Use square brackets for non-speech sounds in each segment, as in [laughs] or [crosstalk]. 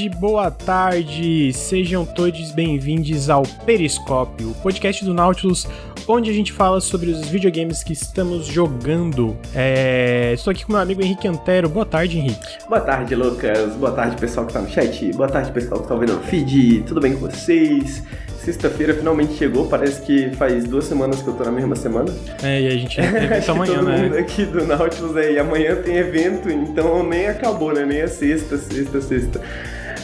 tarde, boa tarde. Sejam todos bem-vindos ao Periscópio, o podcast do Nautilus, onde a gente fala sobre os videogames que estamos jogando. É... Estou aqui com meu amigo Henrique Antero. Boa tarde, Henrique. Boa tarde, Lucas. Boa tarde, pessoal que tá no chat. Boa tarde, pessoal que tá ouvindo o feed. Tudo bem com vocês? Sexta-feira finalmente chegou, parece que faz duas semanas que eu tô na mesma semana. É, e a gente tem [laughs] evento amanhã, todo né? mundo aqui do Nautilus aí, amanhã tem evento, então nem acabou, né? Nem é sexta, sexta, sexta.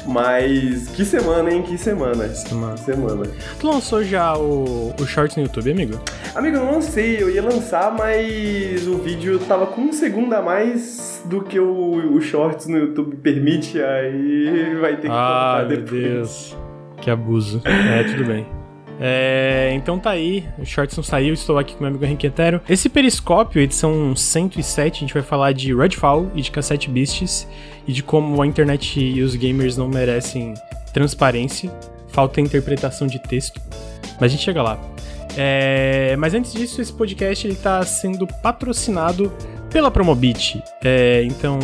Mas que semana, hein? Que semana. Semana. Que semana. Tu lançou já o, o Shorts no YouTube, amigo? Amigo, eu não sei, eu ia lançar, mas o vídeo tava com um segundo a mais do que o, o Shorts no YouTube permite, aí vai ter que Ah, meu depois. Deus. Que abuso. É, tudo bem. É, então tá aí, o Shorts não saiu, estou aqui com meu amigo Henrique Etero. Esse periscópio, edição 107, a gente vai falar de Redfall e de Cassette Beasts e de como a internet e os gamers não merecem transparência, falta interpretação de texto, mas a gente chega lá. É, mas antes disso, esse podcast ele tá sendo patrocinado pela Promobit. É, então,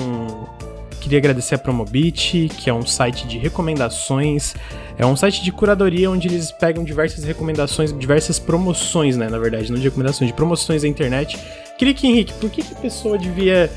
Queria agradecer a Promobit, que é um site de recomendações, é um site de curadoria onde eles pegam diversas recomendações, diversas promoções, né, na verdade, não de recomendações, de promoções da internet. Queria que, Henrique, por que, que a pessoa devia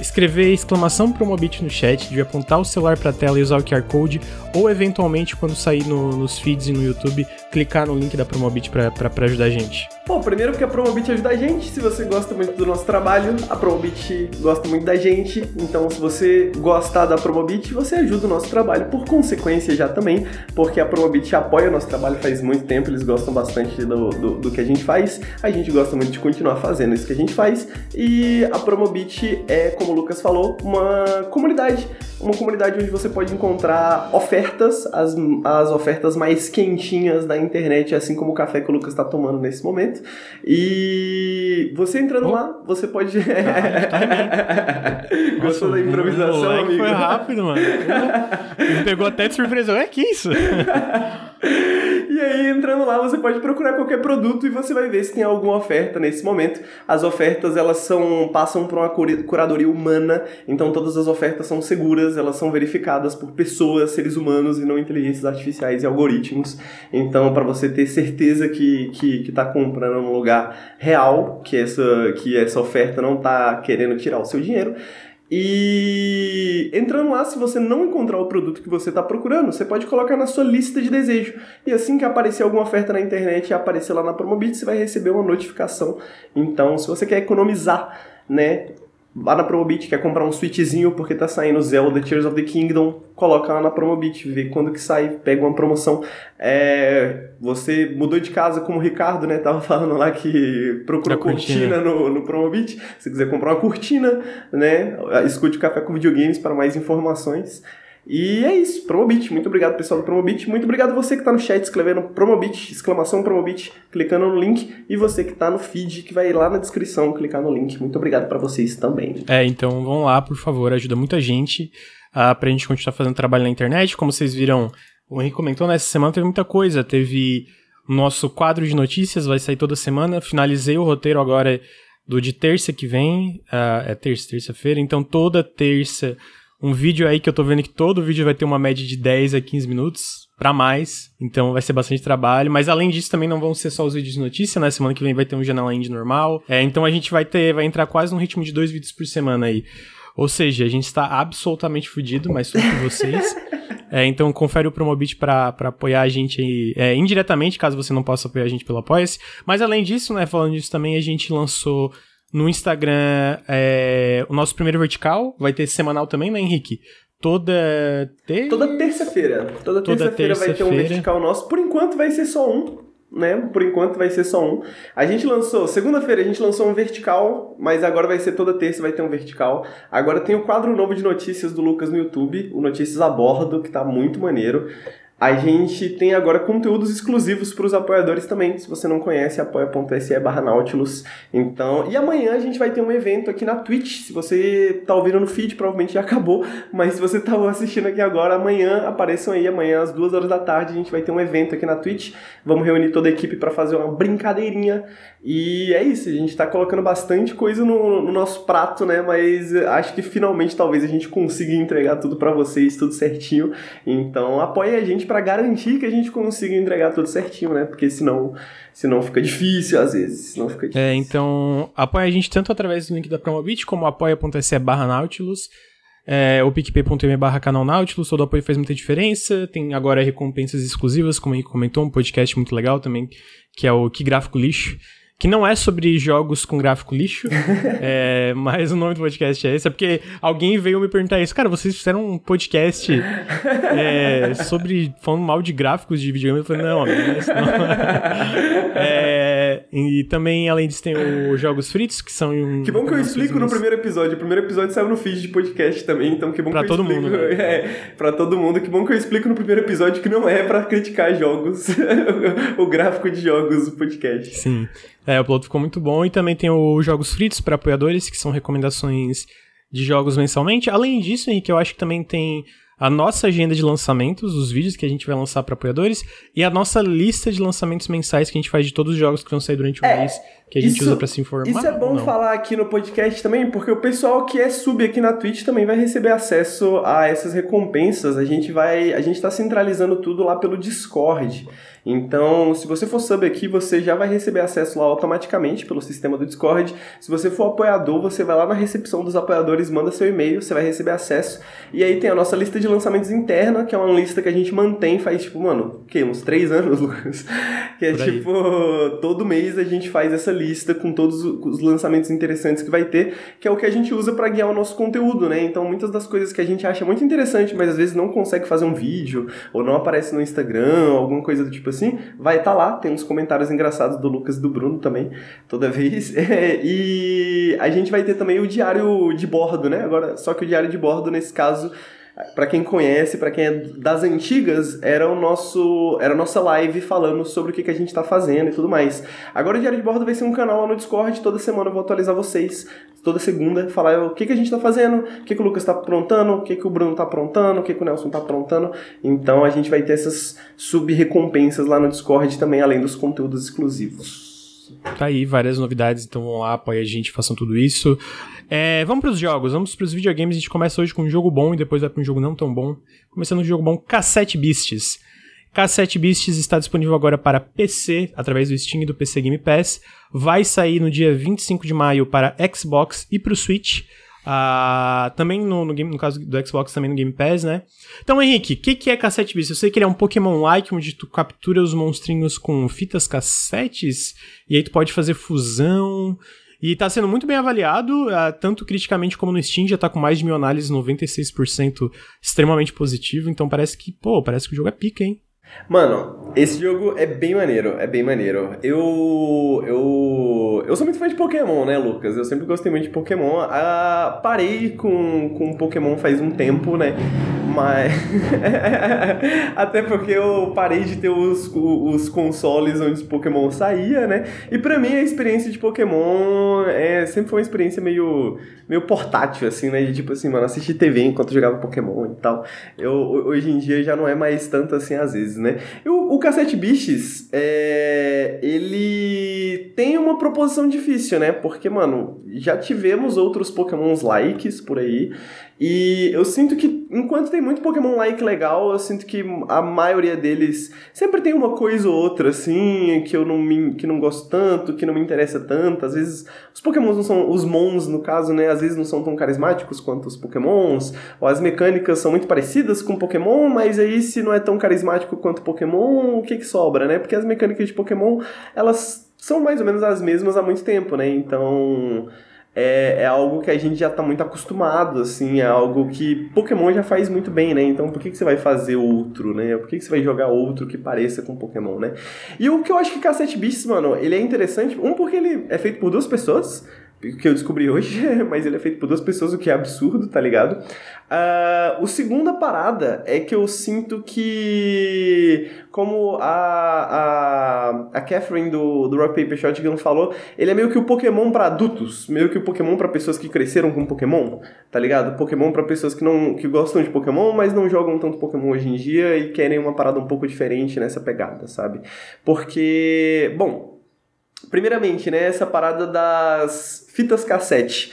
escrever exclamação Promobit no chat, devia apontar o celular pra tela e usar o QR Code, ou eventualmente, quando sair no- nos feeds e no YouTube, clicar no link da Promobit pra ajudar a gente? Bom, primeiro porque a Promobit ajuda a gente. Se você gosta muito do nosso trabalho, a Promobit gosta muito da gente. Então, se você gostar da Promobit, você ajuda o nosso trabalho por consequência já também, porque a Promobit apoia o nosso trabalho faz muito tempo, eles gostam bastante do, do, do que a gente faz. A gente gosta muito de continuar fazendo isso que a gente faz. E a Promobit é, como o Lucas falou, uma comunidade. Uma comunidade onde você pode encontrar ofertas, as, as ofertas mais quentinhas da internet, assim como o café que o Lucas está tomando nesse momento. E você entrando Oh. lá, você pode. [laughs] Nossa, Gostou da o improvisação, moleque amigo? Foi rápido, mano. Me pegou até de surpresa. É que isso? [laughs] E aí, entrando lá, você pode procurar qualquer produto e você vai ver se tem alguma oferta nesse momento. As ofertas, elas são passam por uma curadoria humana, então todas as ofertas são seguras, elas são verificadas por pessoas, seres humanos e não inteligências artificiais e algoritmos. Então, para você ter certeza que, que, que tá comprando num lugar real, que essa, que essa oferta não tá querendo tirar o seu dinheiro, e entrando lá, se você não encontrar o produto que você está procurando, você pode colocar na sua lista de desejo. E assim que aparecer alguma oferta na internet e aparecer lá na Promobit, você vai receber uma notificação. Então, se você quer economizar, né? Lá na Promobit, quer comprar um switchzinho porque tá saindo Zelda Tears of the Kingdom, coloca lá na Promobit, vê quando que sai, pega uma promoção. É, você mudou de casa como o Ricardo, né? Tava [laughs] falando lá que procurou Da cortina. cortina no, no Promobit. Se quiser comprar uma cortina, né? Escute o Café com Videogames para mais informações. E é isso, Promobit. Muito obrigado, pessoal do Promobit. Muito obrigado você que está no chat escrevendo Promobit, exclamação Promobit, clicando no link. E você que está no feed, que vai lá na descrição clicar no link. Muito obrigado para vocês também. É, então vão lá, por favor, ajuda muita gente uh, pra gente continuar fazendo trabalho na internet. Como vocês viram, o Henrique comentou, nessa semana teve muita coisa. Teve nosso quadro de notícias, vai sair toda semana. Finalizei o roteiro agora do de terça que vem. uh, é terça, terça-feira. Então toda terça, um vídeo aí que eu tô vendo que todo vídeo vai ter uma média de 10 a 15 minutos. Pra mais, então vai ser bastante trabalho. Mas além disso, também não vão ser só os vídeos de notícia, né? Semana que vem vai ter um Janela Indie normal. É, então a gente vai ter, vai entrar quase num ritmo de dois vídeos por semana aí. Ou seja, a gente está absolutamente fudido, mas tudo com vocês. É, então confere o Promobit pra apoiar a gente aí, é, indiretamente, caso você não possa apoiar a gente pelo Apoia-se. Mas além disso, né, falando disso também, a gente lançou no Instagram é, o nosso primeiro vertical. Vai ter semanal também, né, Henrique? Toda. Te... Toda terça-feira. Toda, Toda terça-feira vai ter um vertical nosso. Por enquanto vai ser só um. Né? Por enquanto vai ser só um. A gente lançou, segunda-feira a gente lançou um vertical, mas agora vai ser toda terça vai ter um vertical. Agora tem o quadro novo de notícias do Lucas no YouTube, o Notícias a Bordo, que tá muito maneiro. A gente tem agora conteúdos exclusivos para os apoiadores também. Se você não conhece, apoia.se barra Nautilus. Então, e amanhã a gente vai ter um evento aqui na Twitch. Se você tá ouvindo no feed, provavelmente já acabou. Mas se você tá assistindo aqui agora, amanhã apareçam aí. Amanhã às duas horas da tarde a gente vai ter um evento aqui na Twitch. Vamos reunir toda a equipe para fazer uma brincadeirinha. E é isso, a gente tá colocando bastante coisa no, no nosso prato, né? Mas acho que finalmente talvez a gente consiga entregar tudo para vocês, tudo certinho. Então apoie a gente para garantir que a gente consiga entregar tudo certinho, né? Porque senão, senão fica difícil às vezes. Senão fica é, difícil. É, então apoia a gente tanto através do link da Promobit como apoia.se barra Nautilus. É, o picpay.me barra canal Nautilus, todo apoio faz muita diferença. Tem agora recompensas exclusivas, como a gente comentou, um podcast muito legal também, que é o Que Gráfico Lixo que não é sobre jogos com gráfico lixo, [laughs] é, mas o nome do podcast é esse, é porque alguém veio me perguntar isso. Cara, vocês fizeram um podcast [laughs] é, sobre falando mal de gráficos de videogame? Eu falei, não, amigo, não é não. [laughs] É, e também, além disso, tem os Jogos Fritos, que são... Um, que bom que eu explico no primeiro episódio. O primeiro episódio saiu no feed de podcast também, então que bom pra que todo eu explico. Mundo, né? [laughs] É, pra todo mundo. Que bom que eu explico no primeiro episódio que não é pra criticar jogos, [laughs] o gráfico de jogos do podcast. Sim. É, o upload ficou muito bom. E também tem os Jogos Fritos para apoiadores, que são recomendações de jogos mensalmente. Além disso, Henrique, eu acho que também tem a nossa agenda de lançamentos, os vídeos que a gente vai lançar para apoiadores, e a nossa lista de lançamentos mensais que a gente faz de todos os jogos que vão sair durante o é, mês, que a gente isso, usa para se informar. Isso é bom falar aqui no podcast também, porque o pessoal que é sub aqui na Twitch também vai receber acesso a essas recompensas. A gente vai, a gente tá centralizando tudo lá pelo Discord. Então, se você for sub aqui, você já vai receber acesso lá automaticamente pelo sistema do Discord. Se você for apoiador, você vai lá na recepção dos apoiadores, manda seu e-mail, você vai receber acesso. E aí tem a nossa lista de lançamentos interna, que é uma lista que a gente mantém faz, tipo, mano, o quê? Uns três anos, [laughs] Lucas? Que é tipo, todo mês a gente faz essa lista com todos os lançamentos interessantes que vai ter, que é o que a gente usa para guiar o nosso conteúdo, né? Então, muitas das coisas que a gente acha muito interessante, mas às vezes não consegue fazer um vídeo, ou não aparece no Instagram, alguma coisa do tipo assim, vai estar tá lá. Tem uns comentários engraçados do Lucas e do Bruno também, toda vez. É, [laughs] e a gente vai ter também o diário de bordo, né? Agora, só que o diário de bordo, nesse caso, para quem conhece, para quem é das antigas, era o nosso era a nossa live falando sobre o que, que a gente está fazendo e tudo mais. Agora o Diário de Bordo vai ser um canal lá no Discord, toda semana eu vou atualizar vocês, toda segunda, falar o que, que a gente está fazendo, o que, que o Lucas está aprontando, o que, que o Bruno está aprontando, o que, que o Nelson está aprontando. Então a gente vai ter essas sub-recompensas lá no Discord também, além dos conteúdos exclusivos. Tá aí, várias novidades, então vão lá, apoia a gente, façam tudo isso. É, vamos pros jogos, vamos pros videogames. A gente começa hoje com um jogo bom e depois vai pra um jogo não tão bom. Começando com um jogo bom, Cassette Beasts. Cassette Beasts está disponível agora para PC, através do Steam e do PC Game Pass. Vai sair no dia 25 de maio para Xbox e para o Switch. Uh, também no, no, game, no caso do Xbox, também no Game Pass, né? Então, Henrique, o que, que é cassete bis? Eu sei que ele é um Pokémon-like, onde tu captura os monstrinhos com fitas cassetes, e aí tu pode fazer fusão. E tá sendo muito bem avaliado, uh, tanto criticamente como no Steam, já tá com mais de mil análises, 96% extremamente positivo, então parece que, pô, parece que o jogo é pica, hein? Mano, esse jogo é bem maneiro, é bem maneiro. Eu. Eu. Eu sou muito fã de Pokémon, né, Lucas? Eu sempre gostei muito de Pokémon. Ah, parei com, com Pokémon faz um tempo, né? Mas. [laughs] Até porque eu parei de ter os, os consoles onde Pokémon saía, né? E pra mim a experiência de Pokémon é, sempre foi uma experiência meio, meio portátil, assim, né? De tipo assim, mano, assistir TV enquanto jogava Pokémon e tal. Eu, hoje em dia já não é mais tanto assim às vezes, né? E o, o Cassette Biches, é, ele tem uma proposição difícil, né? Porque, mano, já tivemos outros Pokémons likes por aí. E eu sinto que, enquanto tem muito Pokémon like legal, eu sinto que a maioria deles sempre tem uma coisa ou outra, assim, que eu não, me, que não gosto tanto, que não me interessa tanto. Às vezes, os Pokémons não são, os Mons, no caso, né, às vezes não são tão carismáticos quanto os Pokémons, ou as mecânicas são muito parecidas com Pokémon, mas aí se não é tão carismático quanto Pokémon, o que que sobra, né? Porque as mecânicas de Pokémon, elas são mais ou menos as mesmas há muito tempo, né? Então é, é algo que a gente já está muito acostumado, assim, é algo que Pokémon já faz muito bem, né? Então por que, que você vai fazer outro, né? Por que, que você vai jogar outro que pareça com Pokémon, né? E o que eu acho que Cassette Beasts, mano, ele é interessante, um porque ele é feito por duas pessoas, que eu descobri hoje, [laughs] mas ele é feito por duas pessoas, o que é absurdo, tá ligado? Uh, o segunda parada é que eu sinto que, como a, a, a Catherine do, do Rock Paper Shotgun falou, ele é meio que o Pokémon para adultos, meio que o Pokémon para pessoas que cresceram com Pokémon, tá ligado? Pokémon para pessoas que não que gostam de Pokémon, mas não jogam tanto Pokémon hoje em dia e querem uma parada um pouco diferente nessa pegada, sabe? Porque, bom, primeiramente, né, essa parada das fitas cassete.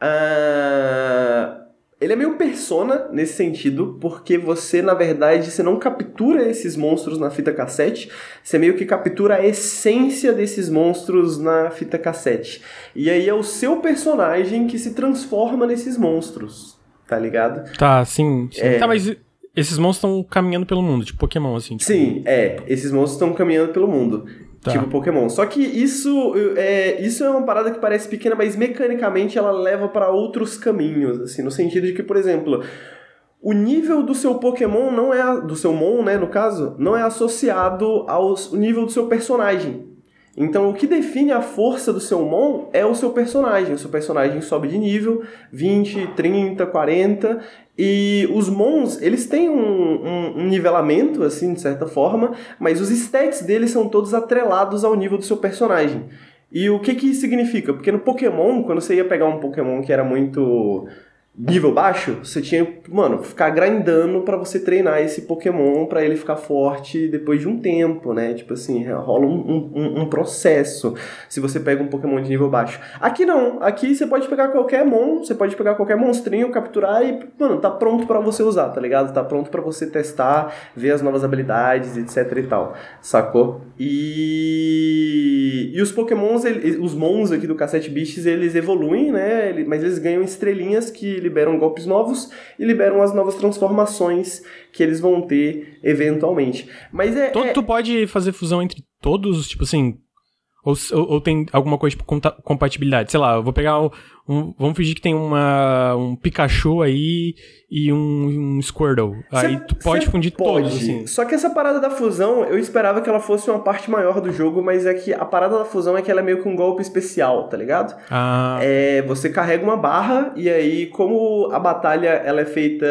Uh, ele é meio persona nesse sentido, porque você, na verdade, você não captura esses monstros na fita cassete, você meio que captura a essência desses monstros na fita cassete. E aí é o seu personagem que se transforma nesses monstros, tá ligado? Tá, sim. sim. É... Tá, mas esses monstros estão caminhando pelo mundo, tipo Pokémon, assim. Tipo... Sim, é. Esses monstros estão caminhando pelo mundo. Tá. Tipo Pokémon. Só que isso é, isso é uma parada que parece pequena, mas mecanicamente ela leva para outros caminhos, assim, no sentido de que, por exemplo, o nível do seu Pokémon não é do seu Mon, né, no caso, não é associado ao nível do seu personagem. Então, o que define a força do seu Mon é o seu personagem. O seu personagem sobe de nível 20, 30, 40 e os Mons, eles têm um, um, um, nivelamento, assim, de certa forma, mas os stats deles são todos atrelados ao nível do seu personagem. E o que que isso significa? Porque no Pokémon, quando você ia pegar um Pokémon que era muito nível baixo, você tinha, mano, ficar grindando para você treinar esse Pokémon para ele ficar forte depois de um tempo, né? Tipo assim, rola um, um, um, processo se você pega um Pokémon de nível baixo. Aqui não, aqui você pode pegar qualquer mon, você pode pegar qualquer monstrinho, capturar e, mano, tá pronto para você usar, tá ligado? Tá pronto para você testar, ver as novas habilidades, etc e tal, sacou? E, e os Pokémons, os Mons aqui do Cassette Beasts, eles evoluem, né? Mas eles ganham estrelinhas que liberam golpes novos e liberam as novas transformações que eles vão ter eventualmente. Mas é. Tu, é... tu pode fazer fusão entre todos, tipo assim. Ou, ou, ou tem alguma coisa tipo compatibilidade? Sei lá, eu vou pegar um, vamos fingir que tem uma, um Pikachu aí e um, um Squirtle. Cê, aí tu pode fundir pode. todos, assim. Só que essa parada da fusão, eu esperava que ela fosse uma parte maior do jogo, mas é que a parada da fusão é que ela é meio que um golpe especial, tá ligado? Ah. É, você carrega uma barra e aí, como a batalha ela é feita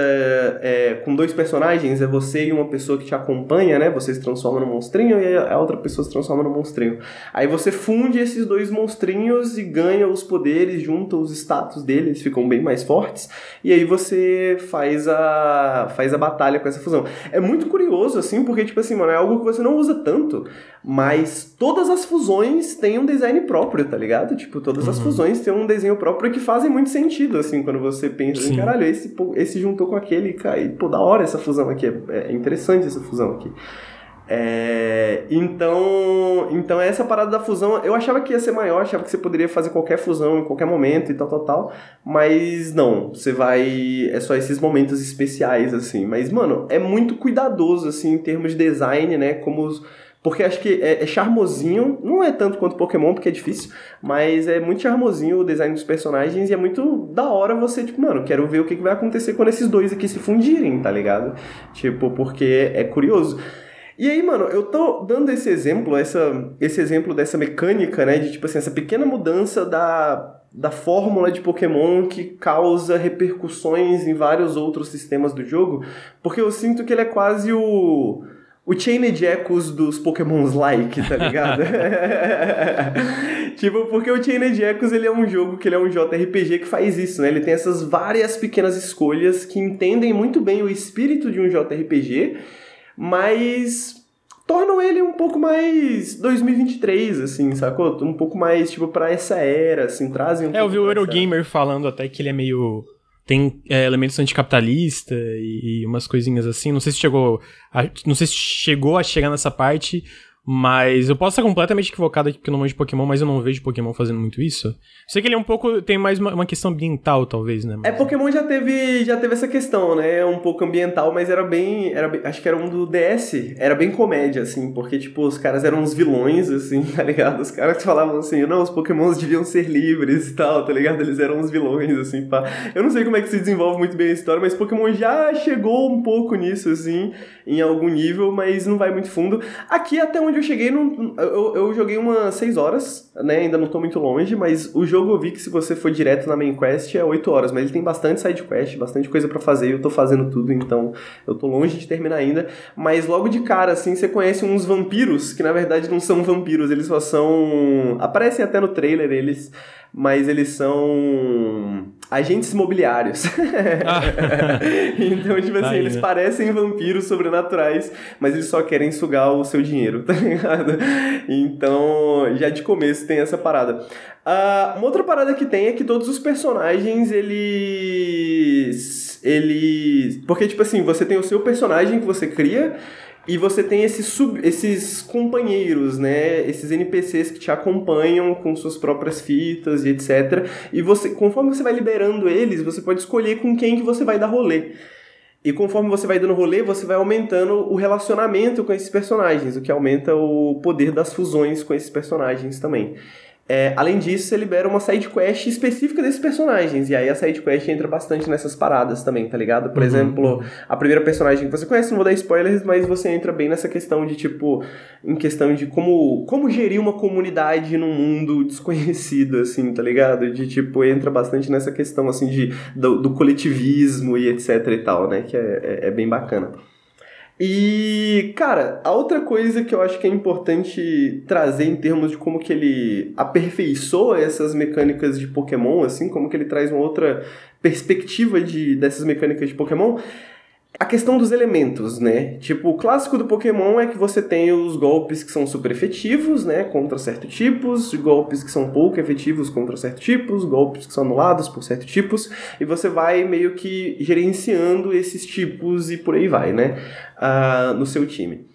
é, com dois personagens, é você e uma pessoa que te acompanha, né? Você se transforma no monstrinho e a outra pessoa se transforma no monstrinho. Aí você funde esses dois monstrinhos e ganha os poderes, junta os status deles ficam bem mais fortes, e aí você faz a, faz a batalha com essa fusão. É muito curioso, assim, porque, tipo assim, mano, é algo que você não usa tanto, mas todas as fusões têm um design próprio, tá ligado? Tipo, todas uhum. as fusões têm um desenho próprio que fazem muito sentido, assim, quando você pensa assim, caralho, esse, esse juntou com aquele, cara, e, pô, da hora essa fusão aqui, é, é interessante essa fusão aqui. É, então, então essa parada da fusão, eu achava que ia ser maior, achava que você poderia fazer qualquer fusão em qualquer momento e tal, tal, tal, mas não, você vai, é só esses momentos especiais, assim, mas, mano, é muito cuidadoso, assim, em termos de design, né, como os, porque acho que é, é, charmosinho, não é tanto quanto Pokémon, porque é difícil, mas é muito charmosinho o design dos personagens e é muito da hora você, tipo, mano, quero ver o que vai acontecer quando esses dois aqui se fundirem, tá ligado? Tipo, porque é curioso. E aí, mano, eu tô dando esse exemplo, essa, esse exemplo dessa mecânica, né? De tipo assim, essa pequena mudança da, da fórmula de Pokémon que causa repercussões em vários outros sistemas do jogo, porque eu sinto que ele é quase o. O Chained Echoes dos Pokémons like, tá ligado? [laughs] tipo, porque o Chained Echoes ele é um jogo que ele é um JRPG que faz isso, né? Ele tem essas várias pequenas escolhas que entendem muito bem o espírito de um JRPG mas tornam ele um pouco mais 2023, assim, sacou? Um pouco mais, tipo, pra essa era, assim, trazem um É, eu vi o Eurogamer falando até que ele é meio... Tem é, elementos anticapitalista e, e umas coisinhas assim. Não sei se chegou a, não sei se chegou a chegar nessa parte, mas eu posso estar completamente equivocado aqui porque eu não manjo Pokémon, mas eu não vejo Pokémon fazendo muito isso. Sei que ele é um pouco. tem mais uma, uma questão ambiental, talvez, né? Mas... É, Pokémon já teve, já teve essa questão, né? Um pouco ambiental, mas era bem, era bem, Acho que era um do DS. Era bem comédia, assim, porque, tipo, os caras eram uns vilões, assim, [laughs] tá ligado? Os caras falavam assim, não, os Pokémons deviam ser livres e tal, tá ligado? Eles eram uns vilões, assim, pá. Eu não sei como é que se desenvolve muito bem a história, mas Pokémon já chegou um pouco nisso, assim, em algum nível, mas não vai muito fundo. Aqui, até onde onde eu cheguei, não, eu, eu joguei umas 6 horas, né? Ainda não tô muito longe, mas o jogo eu vi que se você for direto na main quest é 8 horas, mas ele tem bastante side quest, bastante coisa para fazer, eu tô fazendo tudo, então eu tô longe de terminar ainda. Mas logo de cara, assim, você conhece uns vampiros, que na verdade não são vampiros, eles só são. aparecem até no trailer, eles mas eles são agentes imobiliários. Ah. [laughs] então, tipo assim, eles né? parecem vampiros sobrenaturais, mas eles só querem sugar o seu dinheiro, [laughs] tá ligado? Então, já de começo tem essa parada. Uh, uma outra parada que tem é que todos os personagens, eles. Eles. Porque, tipo assim, você tem o seu personagem que você cria. E você tem esses, sub, esses companheiros, né? Esses NPCs que te acompanham com suas próprias fitas e etc. E você, conforme você vai liberando eles, você pode escolher com quem que você vai dar rolê. E conforme você vai dando rolê, você vai aumentando o relacionamento com esses personagens, o que aumenta o poder das fusões com esses personagens também. É, além disso, você libera uma side quest específica desses personagens. E aí a side quest entra bastante nessas paradas também, tá ligado? Por uhum. exemplo, a primeira personagem que você conhece, não vou dar spoilers, mas você entra bem nessa questão de tipo, em questão de como, como gerir uma comunidade num mundo [laughs] desconhecido, assim, tá ligado? De tipo, entra bastante nessa questão assim de do, do coletivismo e etc e tal, né? Que é, é, é bem bacana. E, cara, a outra coisa que eu acho que é importante trazer em termos de como que ele aperfeiçoa essas mecânicas de Pokémon, assim, como que ele traz uma outra perspectiva de, dessas mecânicas de Pokémon, a questão dos elementos, né? Tipo, o clássico do Pokémon é que você tem os golpes que são super efetivos, né? Contra certos tipos, golpes que são pouco efetivos contra certos tipos, golpes que são anulados por certos tipos, e você vai meio que gerenciando esses tipos e por aí vai, né? Uh, no seu time.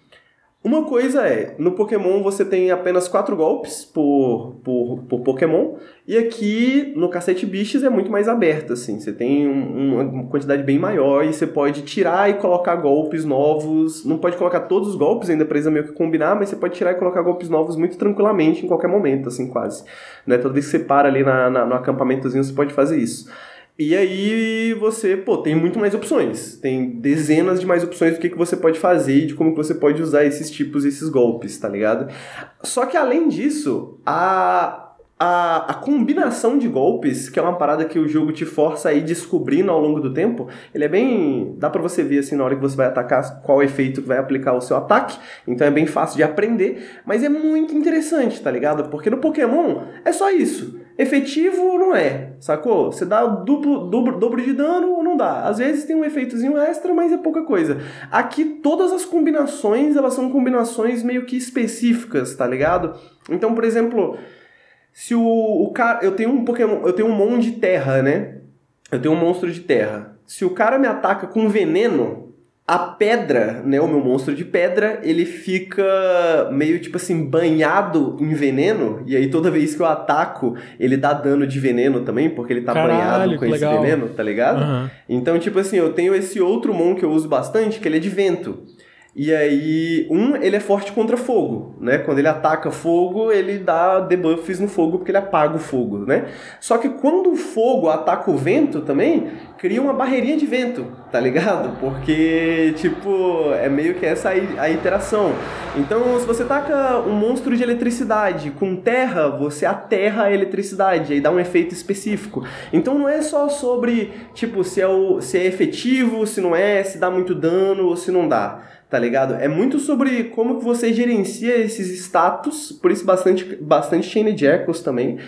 Uma coisa é, no Pokémon você tem apenas quatro golpes por, por, por Pokémon, e aqui no Cacete Bichos é muito mais aberto, assim. Você tem um, uma quantidade bem maior e você pode tirar e colocar golpes novos. Não pode colocar todos os golpes, ainda precisa meio que combinar, mas você pode tirar e colocar golpes novos muito tranquilamente em qualquer momento, assim, quase. Né? Toda vez que você para ali na, na, no acampamentozinho, você pode fazer isso. E aí você, pô, tem muito mais opções. Tem dezenas de mais opções do que, que você pode fazer e de como que você pode usar esses tipos, esses golpes, tá ligado? Só que além disso, a a, a combinação de golpes, que é uma parada que o jogo te força a ir descobrindo ao longo do tempo, ele é bem. dá para você ver assim na hora que você vai atacar qual efeito vai aplicar o seu ataque, então é bem fácil de aprender, mas é muito interessante, tá ligado? Porque no Pokémon é só isso. Efetivo ou não é, sacou? Você dá duplo, dobro, dobro de dano ou não dá. Às vezes tem um efeitozinho extra, mas é pouca coisa. Aqui todas as combinações, elas são combinações meio que específicas, tá ligado? Então, por exemplo, se o, o cara. Eu tenho um Pokémon. Eu tenho um Mon de terra, né? Eu tenho um monstro de terra. Se o cara me ataca com veneno, a pedra, né? O meu monstro de pedra, ele fica meio tipo assim, banhado em veneno. E aí toda vez que eu ataco, ele dá dano de veneno também, porque ele tá Caralho, banhado com esse legal. veneno, tá ligado? Uhum. Então, tipo assim, eu tenho esse outro Mon que eu uso bastante, que ele é de vento. E aí, um, ele é forte contra fogo, né? Quando ele ataca fogo, ele dá debuffs no fogo porque ele apaga o fogo, né? Só que quando o fogo ataca o vento também, cria uma barreirinha de vento, tá ligado? Porque, tipo, é meio que essa a interação. Então, se você taca um monstro de eletricidade com terra, você aterra a eletricidade, aí dá um efeito específico. Então não é só sobre, tipo, se é, o, se é efetivo, se não é, se dá muito dano ou se não dá tá ligado? É muito sobre como que você gerencia esses status, por isso bastante, bastante Chain Jackals também,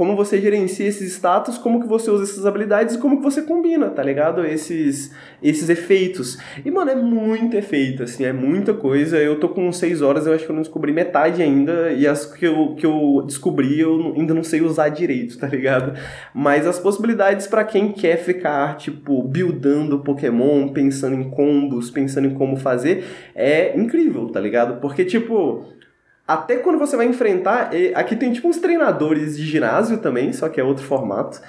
como você gerencia esses status, como que você usa essas habilidades e como que você combina, tá ligado? Esses, esses efeitos. E, mano, é muito efeito, assim, é muita coisa. Eu tô com 6 horas, eu acho que eu não descobri metade ainda, e as que eu, que eu descobri eu ainda não sei usar direito, tá ligado? Mas as possibilidades para quem quer ficar, tipo, buildando Pokémon, pensando em combos, pensando em como fazer, é incrível, tá ligado? Porque, tipo até quando você vai enfrentar. Aqui tem tipo uns treinadores de ginásio também, só que é outro formato.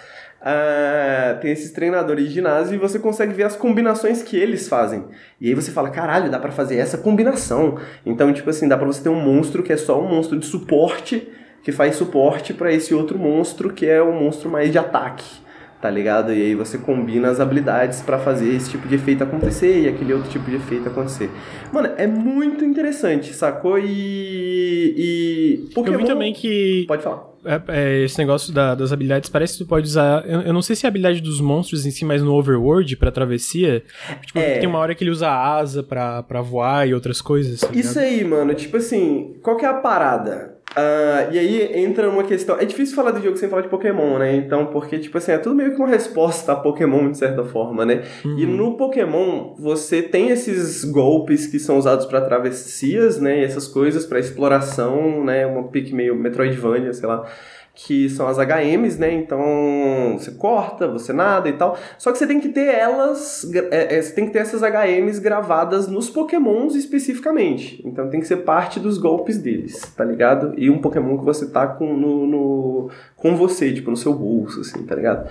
Uh, tem esses treinadores de ginásio e você consegue ver as combinações que eles fazem. E aí você fala, caralho, dá para fazer essa combinação. Então, tipo assim, dá pra você ter um monstro que é só um monstro de suporte, que faz suporte para esse outro monstro que é um monstro mais de ataque tá ligado? E aí você combina as habilidades para fazer esse tipo de efeito acontecer e aquele outro tipo de efeito acontecer. Mano, é muito interessante, sacou? E. e Pokémon... Eu vi também que. Pode falar. É, é, esse negócio da, das habilidades parece que tu pode usar. Eu, eu, não sei se é a habilidade dos monstros em si, mas no Overworld, pra travessia. Tipo, é. tem uma hora que ele usa asa pra, pra voar e outras coisas. Tá Isso aí, mano. Tipo assim, qual que é a parada? Uh, e aí entra uma questão. É difícil falar do jogo sem falar de Pokémon, né? Então, porque, tipo assim, é tudo meio que uma resposta a Pokémon, de certa forma, né? Uhum. E no Pokémon, você tem esses golpes que são usados para travessias, né? E essas coisas para exploração, né? Uma pique meio Metroidvania, sei lá que são as HMs, né? Então você corta, você nada e tal. Só que você tem que ter elas, é, é, você tem que ter essas HMs gravadas nos Pokémons especificamente. Então tem que ser parte dos golpes deles, tá ligado? E um Pokémon que você tá com, no, no com você, tipo, no seu bolso, assim, tá ligado?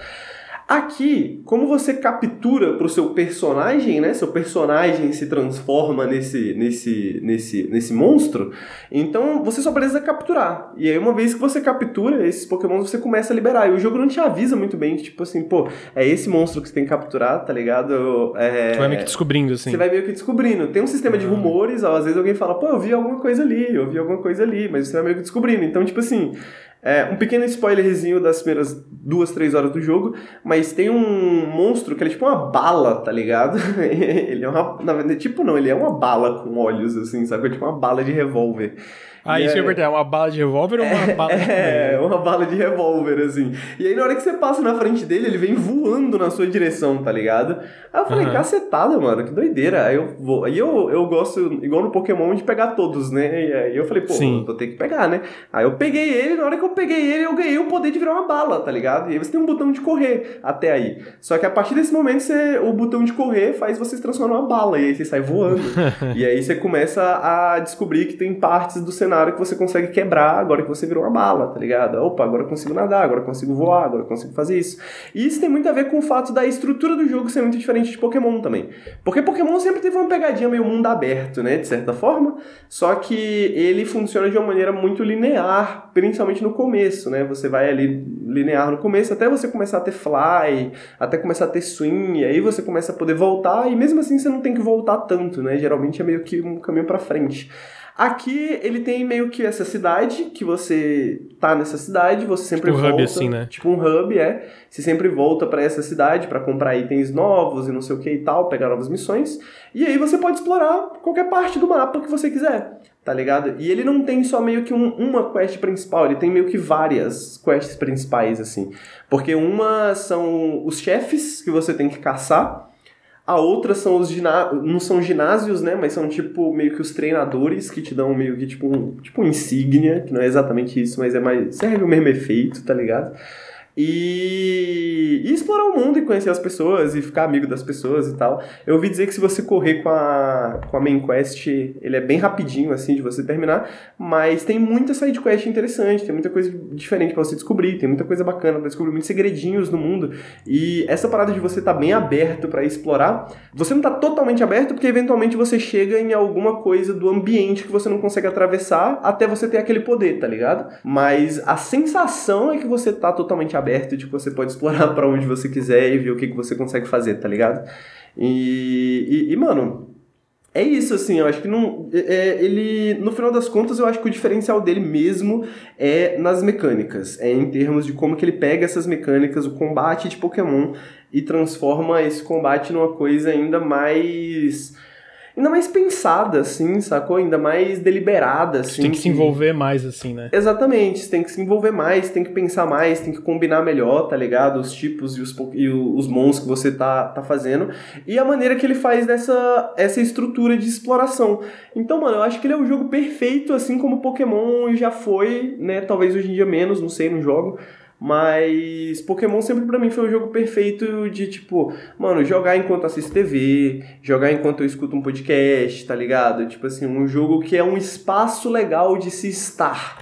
Aqui, como você captura para o seu personagem, né? Seu personagem se transforma nesse, nesse, nesse, nesse monstro, então você só precisa capturar. E aí, uma vez que você captura esses Pokémon, você começa a liberar. E o jogo não te avisa muito bem, tipo assim, pô, é esse monstro que você tem que capturar, tá ligado? É... Você vai meio que descobrindo, assim. Você vai meio que descobrindo. Tem um sistema de rumores, ó, às vezes alguém fala, pô, eu vi alguma coisa ali, eu vi alguma coisa ali, mas você vai meio que descobrindo. Então, tipo assim, é, um pequeno spoilerzinho das primeiras duas, três horas do jogo, mas tem um monstro que ele é tipo uma bala, tá ligado? [laughs] ele é uma. Na verdade, tipo não, ele é uma bala com olhos, assim, sabe? É tipo uma bala de revólver. Ah, e isso é, é uma bala de revólver ou uma é, bala de [laughs] É, uma bala de revólver, assim. E aí, na hora que você passa na frente dele, ele vem voando na sua direção, tá ligado? Aí eu falei, uhum. cacetada, mano, que doideira. Aí eu vou. Aí eu, eu gosto, igual no Pokémon, de pegar todos, né? E aí eu falei, pô, Sim. vou ter que pegar, né? Aí eu peguei ele, na hora que eu peguei ele, eu ganhei o poder de virar uma bala, tá ligado? E aí você tem um botão de correr até aí. Só que a partir desse momento, você, o botão de correr faz você se transformar numa bala. E aí você sai voando. [laughs] e aí você começa a descobrir que tem partes do cenário que você consegue quebrar agora que você virou uma bala, tá ligado? Opa, agora eu consigo nadar, agora eu consigo voar, agora eu consigo fazer isso. E isso tem muito a ver com o fato da estrutura do jogo ser muito diferente de Pokémon também. Porque Pokémon sempre teve uma pegadinha meio mundo aberto, né? De certa forma. Só que ele funciona de uma maneira muito linear, principalmente no começo, né? Você vai ali linear no começo, até você começar a ter fly, até começar a ter swing, aí você começa a poder voltar, e mesmo assim você não tem que voltar tanto, né? Geralmente é meio que um caminho para frente. Aqui ele tem meio que essa cidade, que você tá nessa cidade, você sempre tipo volta. Um hub assim, né? Tipo um hub, é. Você sempre volta para essa cidade para comprar itens novos e não sei o que e tal, pegar novas missões. E aí você pode explorar qualquer parte do mapa que você quiser, tá ligado? E ele não tem só meio que um, uma quest principal, ele tem meio que várias quests principais, assim. Porque uma são os chefes que você tem que caçar. A outra são os ginásios, não são ginásios, né, mas são tipo meio que os treinadores que te dão meio que tipo um, tipo um insígnia, que não é exatamente isso, mas é mais serve o mesmo efeito, tá ligado? E, e, explorar o mundo e conhecer as pessoas e ficar amigo das pessoas e tal. Eu ouvi dizer que se você correr com a, com a main quest, ele é bem rapidinho, assim, de você terminar, mas tem muita side quest interessante, tem muita coisa diferente para você descobrir, tem muita coisa bacana para descobrir, muitos segredinhos no mundo. E essa parada de você estar tá bem aberto para explorar, você não tá totalmente aberto porque eventualmente você chega em alguma coisa do ambiente que você não consegue atravessar até você ter aquele poder, tá ligado? Mas a sensação é que você tá totalmente aberto de que você pode explorar [laughs] para onde você quiser e ver o que, que você consegue fazer, tá ligado? E, e, e mano, é isso, assim, eu acho que não. É, é, ele. No final das contas, eu acho que o diferencial dele mesmo é nas mecânicas. É em termos de como que ele pega essas mecânicas, o combate de Pokémon, e transforma esse combate numa coisa ainda mais ainda mais pensada, assim, sacou? Ainda mais deliberada, assim. Você tem que, que, se envolver mais, assim, né? Exatamente, você tem que se envolver mais, tem que pensar mais, tem que combinar melhor, tá ligado? Os tipos e os, e os mons que você tá, tá fazendo. E a maneira que ele faz dessa essa estrutura de exploração. Então, mano, eu acho que ele é o jogo perfeito, assim como Pokémon já foi, né? Talvez hoje em dia menos, não sei, no jogo. Mas Pokémon sempre para mim foi o jogo perfeito de tipo, mano, jogar enquanto assisto TV, jogar enquanto eu escuto um podcast, tá ligado? Tipo assim, um jogo que é um espaço legal de se estar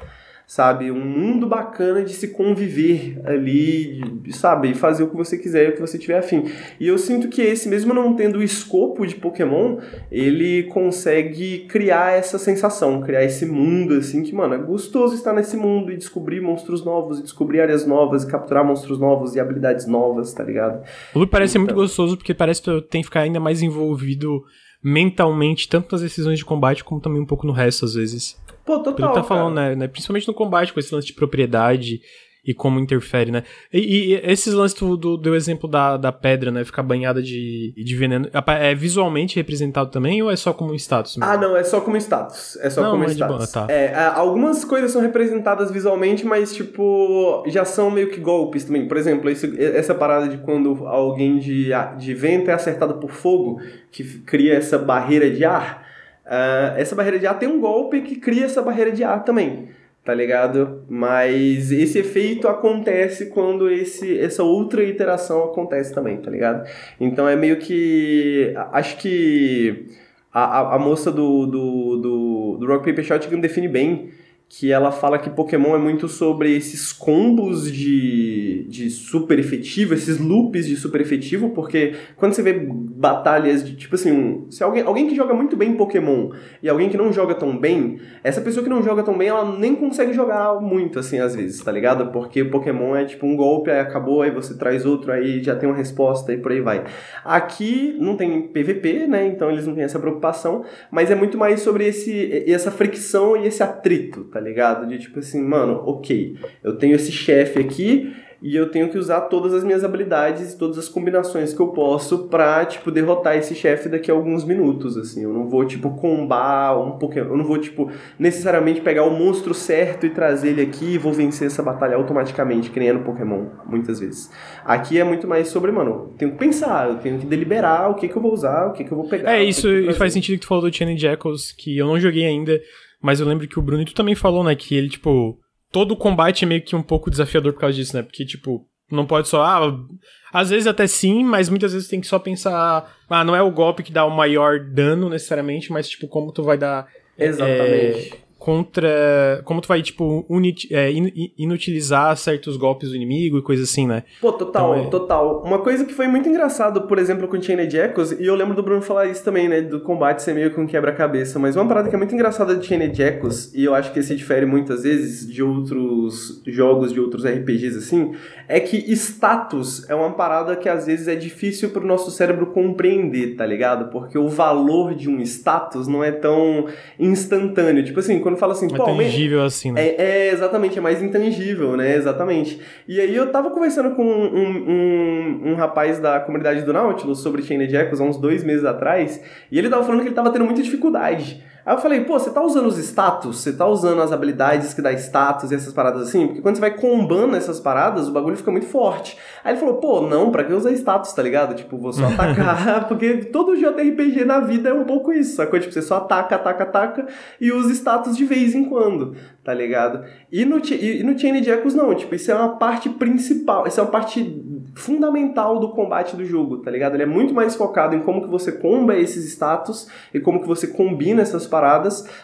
sabe? Um mundo bacana de se conviver ali, sabe? E fazer o que você quiser, o que você tiver afim. E eu sinto que esse, mesmo não tendo o escopo de Pokémon, ele consegue criar essa sensação, criar esse mundo, assim, que, mano, é gostoso estar nesse mundo e descobrir monstros novos, e descobrir áreas novas, e capturar monstros novos e habilidades novas, tá ligado? O loop parece então... muito gostoso porque parece que tem que ficar ainda mais envolvido mentalmente, tanto nas decisões de combate como também um pouco no resto, às vezes. Pô, total. Pelo que tá falando, né, né, Principalmente no combate, com esse lance de propriedade e como interfere, né? E, e esses lances do, do, do, exemplo da, da pedra, né? Ficar banhada de, de veneno, é visualmente representado também ou é só como status? Mesmo? Ah, não, é só como status. É só não, como é status. Boa, tá. é, algumas coisas são representadas visualmente, mas, tipo, já são meio que golpes também. Por exemplo, esse, essa parada de quando alguém de, de vento é acertado por fogo, que cria essa barreira de ar. Uh, essa barreira de ar tem um golpe que cria essa barreira de ar também tá ligado? Mas esse efeito acontece quando esse, essa outra iteração acontece também, tá ligado? Então é meio que. Acho que a, a, a moça do, do, do, do Rock Paper Shotgun define bem que ela fala que Pokémon é muito sobre esses combos de, de super efetivo, esses loops de super efetivo, porque quando você vê batalhas de tipo assim, se alguém, alguém que joga muito bem Pokémon e alguém que não joga tão bem, essa pessoa que não joga tão bem, ela nem consegue jogar muito assim às vezes, tá ligado? Porque Pokémon é tipo um golpe, aí acabou, aí você traz outro, aí já tem uma resposta e por aí vai. Aqui não tem PVP, né? Então eles não têm essa preocupação, mas é muito mais sobre esse, essa fricção e esse atrito, tá tá ligado? De tipo assim, mano, ok, eu tenho esse chefe aqui e eu tenho que usar todas as minhas habilidades e todas as combinações que eu posso pra, tipo, derrotar esse chefe daqui a alguns minutos, assim. Eu não vou, tipo, combar um Pokémon, eu não vou, tipo, necessariamente pegar o monstro certo e trazer ele aqui e vou vencer essa batalha automaticamente, que nem é Pokémon, muitas vezes. Aqui é muito mais sobre, mano, eu tenho que pensar, eu tenho que deliberar o que que eu vou usar, o que que eu vou pegar. É, isso faz sentido que tu falou do Chain Jackals, que eu não joguei ainda, mas eu lembro que o Bruno tu também falou, né, que ele, tipo, todo o combate é meio que um pouco desafiador por causa disso, né? Porque, tipo, não pode só. Ah, às vezes até sim, mas muitas vezes tem que só pensar. Ah, não é o golpe que dá o maior dano necessariamente, mas, tipo, como tu vai dar. Exatamente. É, contra. Como tu vai, tipo, unit, é, inutilizar certos golpes do inimigo e coisa assim, né? Pô, total, então, é... total. Uma coisa que foi muito engraçado, por exemplo, com Chained Echoes, e eu lembro do Bruno falar isso também, né? Do combate ser meio que um quebra-cabeça, mas uma parada que é muito engraçada de Chained Echoes, e eu acho que se difere muitas vezes de outros jogos, de outros RPGs assim, é que status é uma parada que às vezes é difícil pro nosso cérebro compreender, tá ligado? Porque o valor de um status não é tão instantâneo. Tipo assim, quando fala assim, é pô, tangível assim, né? É, é, exatamente, é mais intangível, né? Exatamente. E aí eu tava conversando com um, um, um rapaz da comunidade do Nautilus sobre Chained Echoes há uns dois meses atrás, e ele tava falando que ele tava tendo muita dificuldade. Aí eu falei, pô, você tá usando os status? Você tá usando as habilidades que dá status e essas paradas assim? Porque quando você vai combando essas paradas, o bagulho fica muito forte. Aí ele falou, pô, não, pra que usar status, tá ligado? Tipo, vou só [laughs] atacar, porque todo JRPG na vida é um pouco isso, sacou? Tipo, você só ataca, ataca, ataca e usa status de vez em quando, tá ligado? E no, e no Chain Echoes não, tipo, isso é uma parte principal, isso é uma parte fundamental do combate do jogo, tá ligado? Ele é muito mais focado em como que você comba esses status e como que você combina essas paradas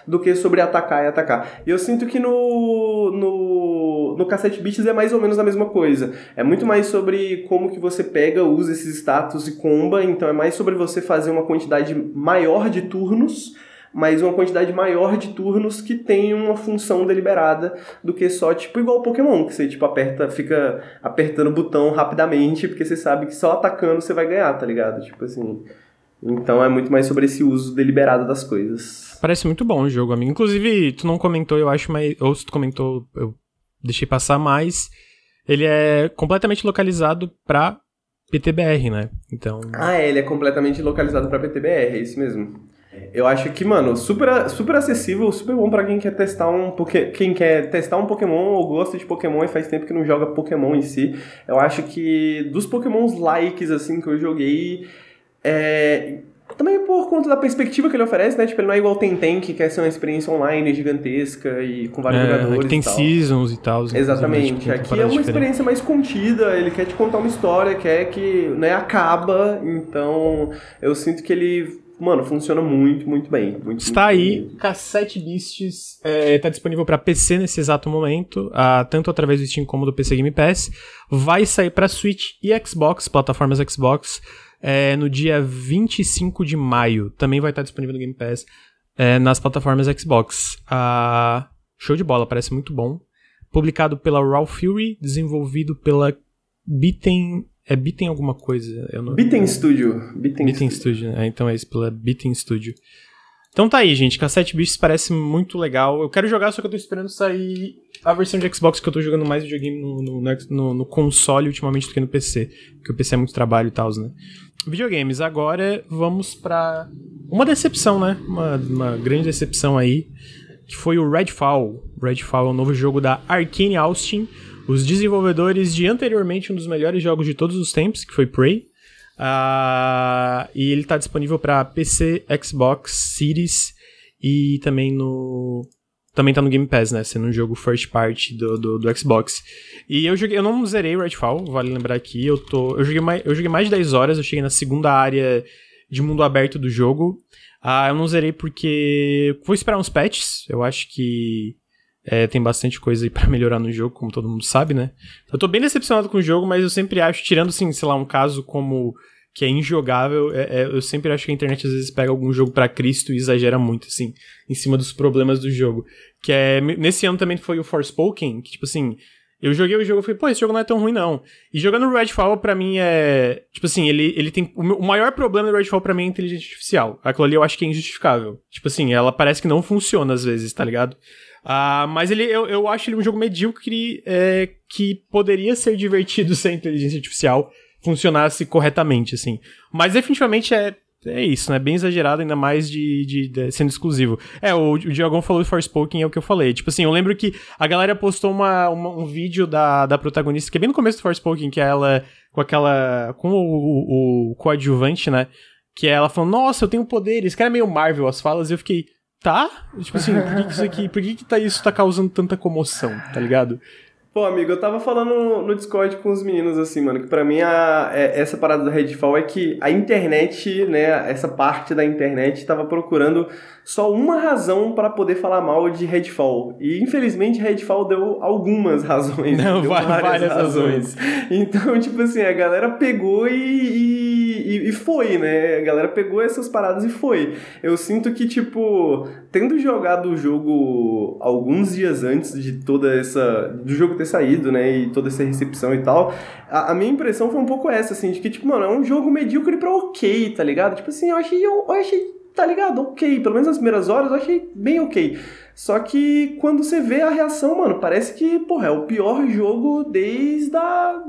do que sobre atacar e atacar. E eu sinto que no no, no Cassette Beats é mais ou menos a mesma coisa. É muito mais sobre como que você pega, usa esses status e comba, então é mais sobre você fazer uma quantidade maior de turnos mas uma quantidade maior de turnos que tem uma função deliberada do que só, tipo, igual Pokémon, que você, tipo, aperta, fica apertando o botão rapidamente, porque você sabe que só atacando você vai ganhar, tá ligado? Tipo assim. Então é muito mais sobre esse uso deliberado das coisas. Parece muito bom o jogo, amigo. Inclusive, tu não comentou, eu acho, mas. Ou se tu comentou, eu deixei passar mais. Ele é completamente localizado pra PTBR, né? Então. Ah, é, ele é completamente localizado pra PTBR, é isso mesmo. Eu acho que, mano, super, super acessível, super bom para quem quer testar um porque quem quer testar um Pokémon ou gosta de Pokémon e faz tempo que não joga Pokémon em si. Eu acho que dos Pokémons likes assim que eu joguei, é, também por conta da perspectiva que ele oferece, né? Tipo, ele não é igual o Tenten, que quer ser uma experiência online gigantesca e com vários é, jogadores. tem e seasons e tal. Exatamente. Tipo, Aqui é uma experiência mais contida, ele quer te contar uma história, quer que né, acaba. Então, eu sinto que ele mano, funciona muito, muito bem. Muito, Está muito aí, bem. Cassette Beasts é, tá disponível para PC nesse exato momento, ah, tanto através do Steam como do PC Game Pass. Vai sair para Switch e Xbox, plataformas Xbox, é, no dia 25 de maio. Também vai estar disponível no Game Pass é, nas plataformas Xbox. Ah, show de bola, parece muito bom. Publicado pela Raw Fury, desenvolvido pela Beaten. É Beaten alguma coisa? Eu não... Beaten Studio. Beaten, Beaten Studio. Studio, né? Então é isso, pela Beaten Studio. Então tá aí, gente. Cassette Beasts parece muito legal. Eu quero jogar, só que eu tô esperando sair a versão de Xbox, que eu tô jogando mais videogame no, no, no, no console ultimamente do que no PC. Porque o PC é muito trabalho e tal, né? Videogames, agora vamos pra uma decepção, né? Uma, uma grande decepção aí, que foi o Redfall. Redfall é um novo jogo da Arkane Austin, os desenvolvedores de anteriormente um dos melhores jogos de todos os tempos, que foi Prey. Ah, e ele tá disponível para PC, Xbox, Series e também no também tá no Game Pass, né? Sendo um jogo first party do, do, do Xbox. E eu joguei, eu não zerei Redfall, vale lembrar aqui. Eu tô, eu joguei mais, eu joguei mais de 10 horas, eu cheguei na segunda área de mundo aberto do jogo. Ah, eu não zerei porque vou esperar uns patches. Eu acho que é, tem bastante coisa aí [laughs] pra melhorar no jogo, como todo mundo sabe, né? Eu tô bem decepcionado com o jogo, mas eu sempre acho, tirando, assim, sei lá, um caso como que é injogável, é, é, eu sempre acho que a internet às vezes pega algum jogo para Cristo e exagera muito, assim, em cima dos problemas do jogo. Que é. Nesse ano também foi o Forspoken, que, tipo assim. Eu joguei o jogo e falei, pô, esse jogo não é tão ruim, não. E jogando Redfall, pra mim, é. Tipo assim, ele, ele tem. O maior problema do Redfall pra mim é a inteligência artificial. Aquilo ali eu acho que é injustificável. Tipo assim, ela parece que não funciona às vezes, tá ligado? Uh, mas ele, eu, eu acho ele um jogo medíocre é, que poderia ser divertido [laughs] sem inteligência artificial funcionasse corretamente, assim. Mas definitivamente é, é isso, né? Bem exagerado, ainda mais de, de, de sendo exclusivo. É, o, o Diogão falou do Forspoken, é o que eu falei. Tipo assim, eu lembro que a galera postou uma, uma, um vídeo da, da protagonista, que é bem no começo do Forspoken, que é ela com aquela. com o, o, o coadjuvante, né? Que é ela falando, nossa, eu tenho poderes. Que era meio Marvel as falas, e eu fiquei. Tá? Tipo assim, por que, que isso aqui. Por que, que tá, isso tá causando tanta comoção, tá ligado? Pô, amigo, eu tava falando no Discord com os meninos, assim, mano, que pra mim a, é, essa parada do Redfall é que a internet, né, essa parte da internet tava procurando só uma razão para poder falar mal de Redfall. E infelizmente Redfall deu algumas [laughs] razões. Não, deu várias, várias razões. Então, tipo assim, a galera pegou e, e, e, foi, né? A galera pegou essas paradas e foi. Eu sinto que, tipo, tendo jogado o jogo alguns dias antes de toda essa. do jogo ter saído, né? E toda essa recepção e tal, a, a minha impressão foi um pouco essa, assim, de que, tipo, mano, é um jogo medíocre pra ok, tá ligado? Tipo assim, eu achei. eu, eu achei tá ligado? Ok. Pelo menos nas primeiras horas eu achei bem ok. Só que quando você vê a reação, mano, parece que, porra, é o pior jogo desde a.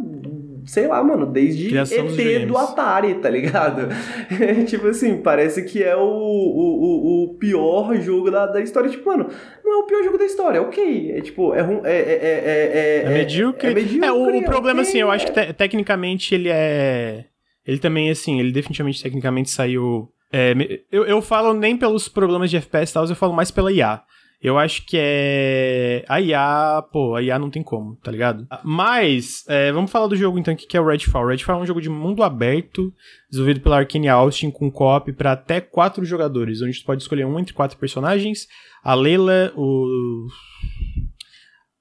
Sei lá, mano, desde Criação ET do. Atari, tá ligado? [laughs] tipo assim, parece que é o, o, o, pior jogo da, da história. Tipo, mano, não é o pior jogo da história, ok. É tipo, é é, é, é, é, É medíocre. É, medíocre, É, o, o é problema, ok, assim, eu acho é- que te- tecnicamente ele é. Ele também, assim, ele definitivamente tecnicamente saiu. é, eu, eu falo nem pelos problemas de FPS e tal, eu falo mais pela IA. Eu acho que é. A IA, pô, a IA não tem como, tá ligado? Mas, é, vamos falar do jogo então, que é o Redfall. Redfall é um jogo de mundo aberto, desenvolvido pela Arkane Austin, com co-op pra até quatro jogadores, onde tu pode escolher um entre quatro personagens. A Leila, o.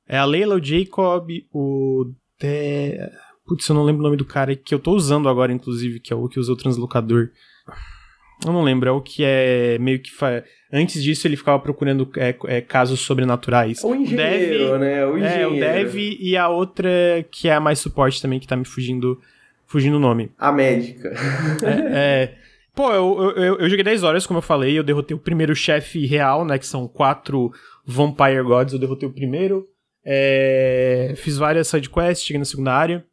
É a Leila, o Jacob, o. De... Putz, eu não lembro o nome do cara que eu tô usando agora, inclusive, que é o que usa o translocador. Eu não lembro, é o que é meio que. Fa... Antes disso, ele ficava procurando é, é, casos sobrenaturais. O engenheiro, Dev- né? O É, engenheiro. o Dev e a outra que é a mais suporte também, que tá me fugindo, fugindo o nome. A médica. É, [laughs] é, pô, eu, eu, eu- eu joguei 10 horas, como eu falei, eu derrotei o primeiro chefe real, né, que são quatro Vampire Gods, eu derrotei o primeiro, é, fiz várias sidequests, cheguei na segunda área.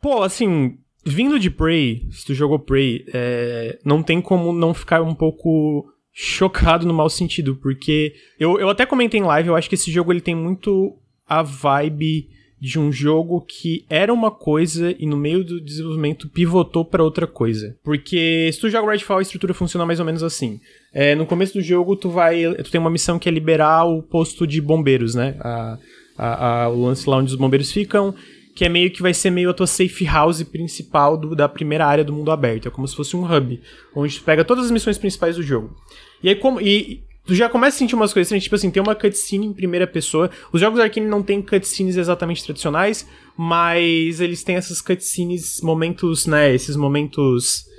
Pô, assim, vindo de Prey, se tu jogou Prey, é, não tem como não ficar um pouco chocado no mau sentido, porque eu, eu até comentei em live, eu acho que esse jogo ele tem muito a vibe de um jogo que era uma coisa e no meio do desenvolvimento pivotou pra outra coisa. Porque se tu joga Redfall, a estrutura funciona mais ou menos assim. É, no começo do jogo, tu vai. Tu tem uma missão que é liberar o posto de bombeiros, né? A, a- a- o lance lá onde os bombeiros ficam. Que é meio que vai ser meio a tua safe house principal do, da primeira área do mundo aberto. É como se fosse um hub, onde tu pega todas as missões principais do jogo. E aí, como. E, tu já começa a sentir umas coisas tipo assim, tem uma cutscene em primeira pessoa. Os jogos Arkane não têm cutscenes exatamente tradicionais, mas eles têm essas cutscenes, momentos, né, esses momentos...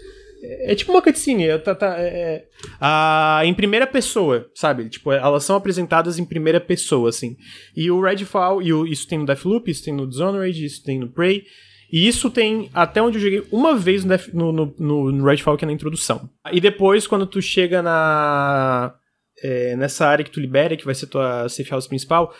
É, é tipo uma cutscene, é, tá, tá, é, é, a, em primeira pessoa, sabe? Tipo, elas são apresentadas em primeira pessoa, assim. E o Redfall, e o, isso tem no Deathloop, isso tem no Dishonored, isso tem no Prey... E isso tem, até onde eu joguei, uma vez no, no, no, no Redfall, que é na introdução. E depois, quando tu chega na é, nessa área que tu libera, que vai ser tua safe house principal,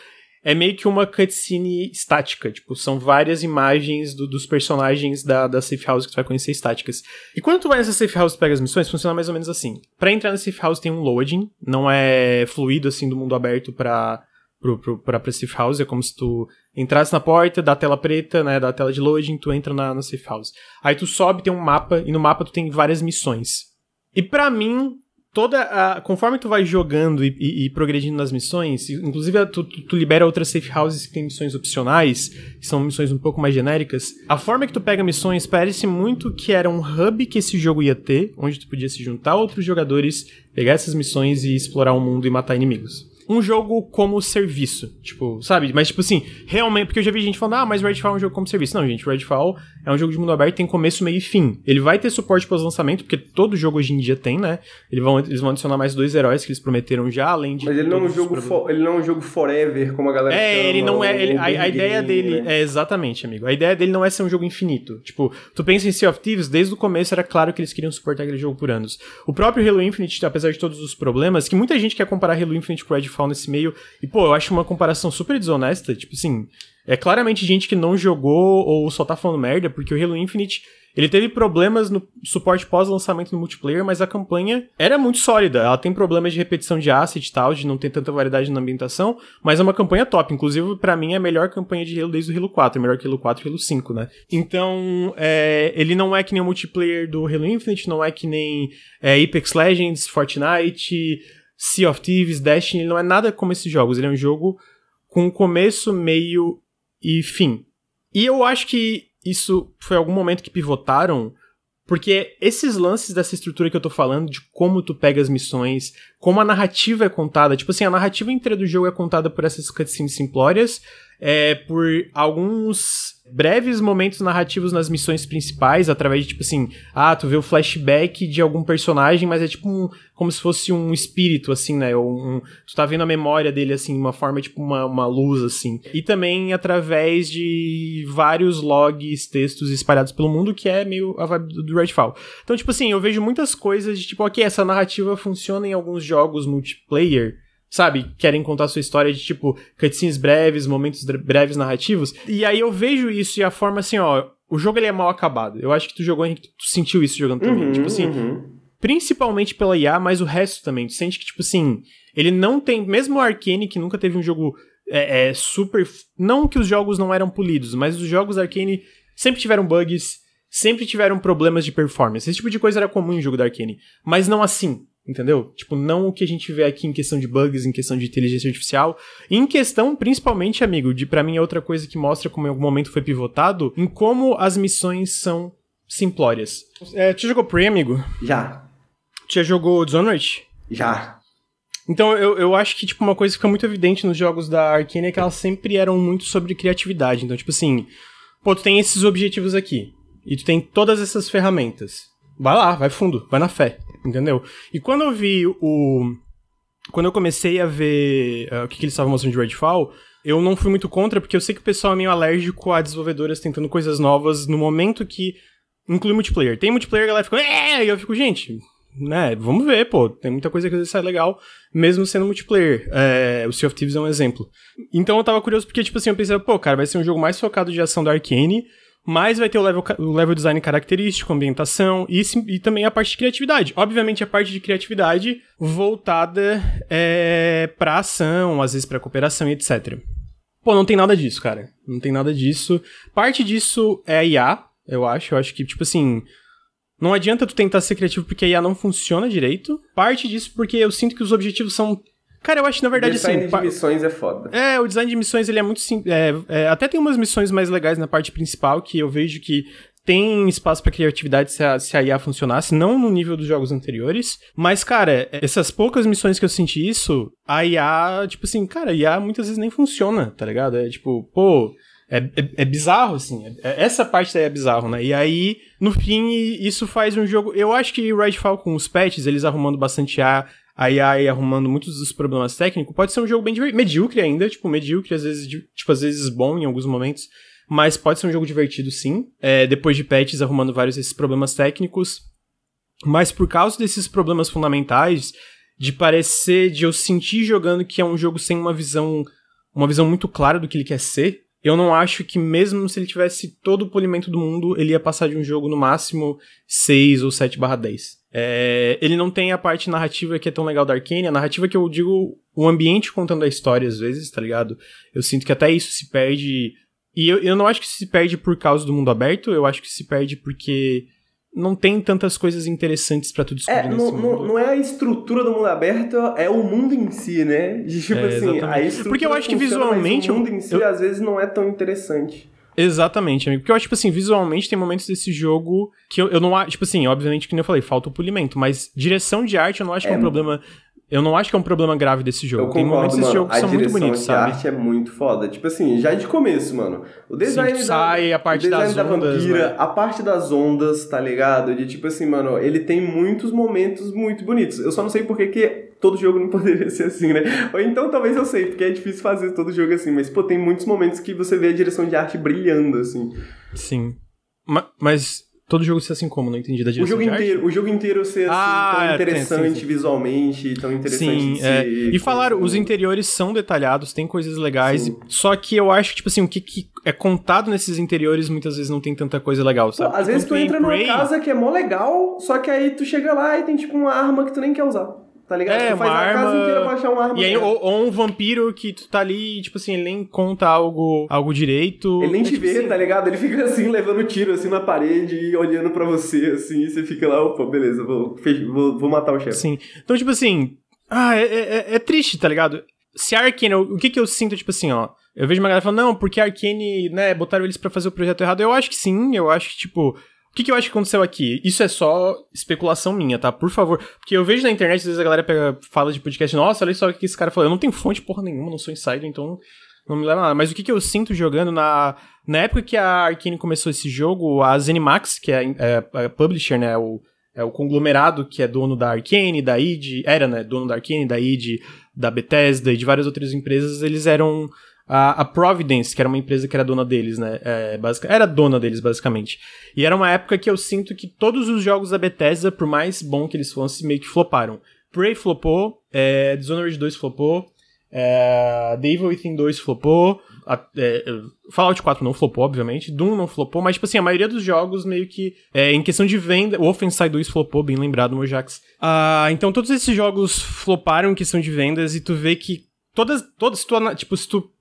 é meio que uma cutscene estática. Tipo, são várias imagens do, dos personagens da, da safe house que tu vai conhecer estáticas. E quando tu vai nessa safe house e pega as missões, funciona mais ou menos assim. Para entrar na safe house tem um loading, não é fluido assim do mundo aberto pra, pro, pro, pra, pra safe house, é como se tu entrasse na porta, da tela preta, né, da tela de loading, tu entra na, na safe house. Aí tu sobe, tem um mapa, e no mapa tu tem várias missões. E para mim, toda a, conforme tu vai jogando e, e, e progredindo nas missões, inclusive tu, tu, tu, libera outras safe houses que tem missões opcionais, que são missões um pouco mais genéricas. A forma que tu pega missões parece muito que era um hub que esse jogo ia ter, onde tu podia se juntar a outros jogadores, pegar essas missões e explorar o mundo e matar inimigos um jogo como serviço. Tipo, sabe? Mas, tipo assim, realmente. Porque eu já vi gente falando, ah, mas Redfall é um jogo como serviço. Não, gente, Redfall é um jogo de mundo aberto, tem começo, meio e fim. Ele vai ter suporte pós-lançamento, porque todo jogo hoje em dia tem, né? Eles vão, eles vão adicionar mais dois heróis que eles prometeram já, além de. Mas ele não, é um jogo for, ele não é um jogo forever, como a galera É, chama, ele não é. Ele, a, a ideia game, dele. Né? É, exatamente, amigo. A ideia dele não é ser um jogo infinito. Tipo, tu pensa em Sea of Thieves, desde o começo era claro que eles queriam suportar aquele jogo por anos. O próprio Halo Infinite, apesar de todos os problemas, que muita gente quer comparar Halo Infinite com Redfall nesse meio, e, pô, eu acho uma comparação super desonesta. Tipo assim, é claramente gente que não jogou ou só tá falando merda, porque o Halo Infinite. Ele teve problemas no suporte pós-lançamento no multiplayer, mas a campanha era muito sólida. Ela tem problemas de repetição de asset e tal, de não ter tanta variedade na ambientação, mas é uma campanha top. Inclusive, para mim, é a melhor campanha de Halo desde o Halo 4. É melhor que Halo 4 e Halo 5, né? Então, é, ele não é que nem o multiplayer do Halo Infinite, não é que nem é, Apex Legends, Fortnite, Sea of Thieves, Destiny, ele não é nada como esses jogos. Ele é um jogo com começo, meio e fim. E eu acho que isso foi algum momento que pivotaram, porque esses lances dessa estrutura que eu tô falando, de como tu pega as missões, como a narrativa é contada, tipo assim, a narrativa inteira do jogo é contada por essas cutscenes simplórias, é, por alguns breves momentos narrativos nas missões principais, através de, tipo assim, ah, tu vê o flashback de algum personagem, mas é tipo um, como se fosse um espírito, assim, né? Ou um, tu tá vendo a memória dele, assim, uma forma, tipo uma, uma luz, assim. E também através de vários logs, textos espalhados pelo mundo, que é meio a vibe do, Redfall. Então, tipo assim, eu vejo muitas coisas de, tipo, ok, essa narrativa funciona em alguns jogos multiplayer, sabe, querem contar sua história de tipo cutscenes breves, momentos breves narrativos. E aí eu vejo isso e a forma assim, ó, o jogo ele é mal acabado. Eu acho que tu jogou, tu sentiu isso jogando também. Uhum, tipo assim, uhum. principalmente pela IA, mas o resto também. Tu sente que, tipo assim, ele não tem. Mesmo o Arcane, que nunca teve um jogo é, é, super. Não que os jogos não eram polidos, mas os jogos Arcane sempre tiveram bugs, sempre tiveram problemas de performance. Esse tipo de coisa era comum em jogo da Arcane. Mas não assim. Entendeu? Tipo, não o que a gente vê aqui em questão de bugs, em questão de inteligência artificial. Em questão, principalmente, amigo, de para mim é outra coisa que mostra como em algum momento foi pivotado, em como as missões são simplórias. É, tu jogou Prey, amigo? Já. Tu já jogou Dishonored? Já. Então, eu, eu acho que, tipo, uma coisa que fica muito evidente nos jogos da Arkane é que elas sempre eram muito sobre criatividade. Então, tipo assim, pô, tu tem esses objetivos aqui. E tu tem todas essas ferramentas. Vai lá, vai fundo, vai na fé entendeu? E quando eu vi o. Quando eu comecei a ver uh, o que, que eles estavam mostrando de Redfall, eu não fui muito contra, porque eu sei que o pessoal é meio alérgico a desenvolvedoras tentando coisas novas no momento que inclui multiplayer. Tem multiplayer, a galera fica, é, e eu fico, gente, né, vamos ver, pô, tem muita coisa que às vezes sai legal, mesmo sendo multiplayer. É, o Sea of Thieves é um exemplo. Então eu tava curioso porque, tipo assim, eu pensei, pô, cara, vai ser um jogo mais focado de ação da Arkane, mas vai ter o level, o level design característico, ambientação e, e também a parte de criatividade. Obviamente, a parte de criatividade voltada é, pra ação, às vezes pra cooperação e etc. Pô, não tem nada disso, cara. Não tem nada disso. Parte disso é IA, eu acho. Eu acho que, tipo assim. Não adianta tu tentar ser criativo porque a IA não funciona direito. Parte disso porque eu sinto que os objetivos são Cara, eu acho que na verdade o design assim. de missões é foda. É, o design de missões ele é muito sim. É, é, até tem umas missões mais legais na parte principal que eu vejo que tem espaço para criatividade se a, se a IA funcionasse, não no nível dos jogos anteriores, mas, cara, essas poucas missões que eu senti isso, a IA, tipo assim, cara, a IA muitas vezes nem funciona, tá ligado? É tipo, pô, é, é, é, bizarro, assim. É, essa parte daí é bizarro, né? E aí, no fim, isso faz um jogo. Eu acho que Redfall com os patches, eles arrumando bastante A, a AI arrumando muitos dos problemas técnicos, pode ser um jogo bem medíocre ainda, tipo, medíocre, às vezes, tipo, às vezes bom em alguns momentos, mas pode ser um jogo divertido sim, é, depois de patches arrumando vários desses problemas técnicos, mas por causa desses problemas fundamentais, de parecer, de eu sentir jogando que é um jogo sem uma visão, uma visão muito clara do que ele quer ser, eu não acho que mesmo se ele tivesse todo o polimento do mundo, ele ia passar de um jogo no máximo 6 ou 7 barra 10. É, ele não tem a parte narrativa que é tão legal da Arkane, a narrativa que eu digo, o ambiente contando a história às vezes, tá ligado? Eu sinto que até isso se perde. E eu, eu não acho que se perde por causa do mundo aberto, eu acho que se perde porque não tem tantas coisas interessantes para tu descobrir é, não, não, não, é a estrutura do mundo aberto, é o mundo em si, né? Tipo é, assim, a estrutura Porque eu acho que visualmente... o mundo em si, eu... às vezes, não é tão interessante. Exatamente, amigo. Porque eu acho, tipo assim, visualmente tem momentos desse jogo que eu, eu não acho, tipo assim, obviamente, que nem eu falei, falta o polimento, mas direção de arte eu não acho é, que é um problema eu não acho que é um problema grave desse jogo. Eu concordo, Tem momentos desse jogo que são muito bonitos, sabe? A arte é muito foda. Tipo assim, já de começo, mano. O design Sim, sai da, a parte das da ondas, vampira, né? a parte das ondas, tá ligado? De tipo assim, mano, ele tem muitos momentos muito bonitos. Eu só não sei por que, que todo jogo não [laughs] poderia ser assim, né? Ou então talvez eu sei, porque é difícil fazer todo jogo assim, mas pô, tem muitos momentos que você vê a direção de arte brilhando assim. Sim. Mas todo jogo ser assim como? Não entendi da direção o jogo inteiro, O jogo inteiro ser assim, ah, tão interessante é, sim, sim. visualmente, tão interessante sim, de é. E falaram, os interiores são detalhados, tem coisas legais, sim. só que eu acho, tipo assim, o que, que, é contado nesses interiores muitas vezes não tem tanta coisa legal, sabe? Pô, às vezes tu entra numa casa que é mó legal, só que aí tu chega lá e tem tipo uma arma que tu nem quer usar tá ligado? É, tu faz uma a arma... casa inteira pra achar uma arma. E aí, ou, ou, um vampiro que tu tá ali, tipo assim, ele nem conta algo, algo direito. Ele nem é, te tipo vê, assim... tá ligado? Ele fica assim, levando tiro assim na parede e olhando pra você, assim, e você fica lá, opa, beleza, vou, vou, vou matar o chefe. Sim. Então, tipo assim, ah, é, é, é triste, tá ligado? Se a Arkane, o que que eu sinto, tipo assim, ó, eu vejo uma galera falando, não, porque a Arkane, né, botaram eles para fazer o projeto errado. Eu acho que sim, eu acho que, tipo, o que, que eu acho que aconteceu aqui? Isso é só especulação minha, tá? Por favor. Porque eu vejo na internet, às vezes a galera pega, fala de podcast, nossa, olha só o que esse cara falou. Eu não tenho fonte porra nenhuma, não sou insider, então não me leva nada. Mas o que, que eu sinto jogando na. Na época que a Arkane começou esse jogo, a Zenimax, que é, é a publisher, né? O, é o conglomerado que é dono da Arkane, da id, era, né? Dono da Arkane, da id, da Bethesda e de várias outras empresas, eles eram a, a, Providence, que era uma empresa que era dona deles, né? É, basic, era dona deles, basicamente. E era uma época que eu sinto que todos os jogos da Bethesda, por mais bom que eles fossem, meio que floparam. Prey flopou, é, Dishonored 2 flopou, é, The Evil Within 2 flopou, a, é, Fallout 4 não flopou, obviamente, Doom não flopou, mas, tipo assim, a maioria dos jogos meio que, é, em questão de venda, o Wolfenstein 2 flopou, bem lembrado, Mojax. Ah, então todos esses jogos floparam em questão de vendas e tu vê que todas, todas, tu, tipo, se tu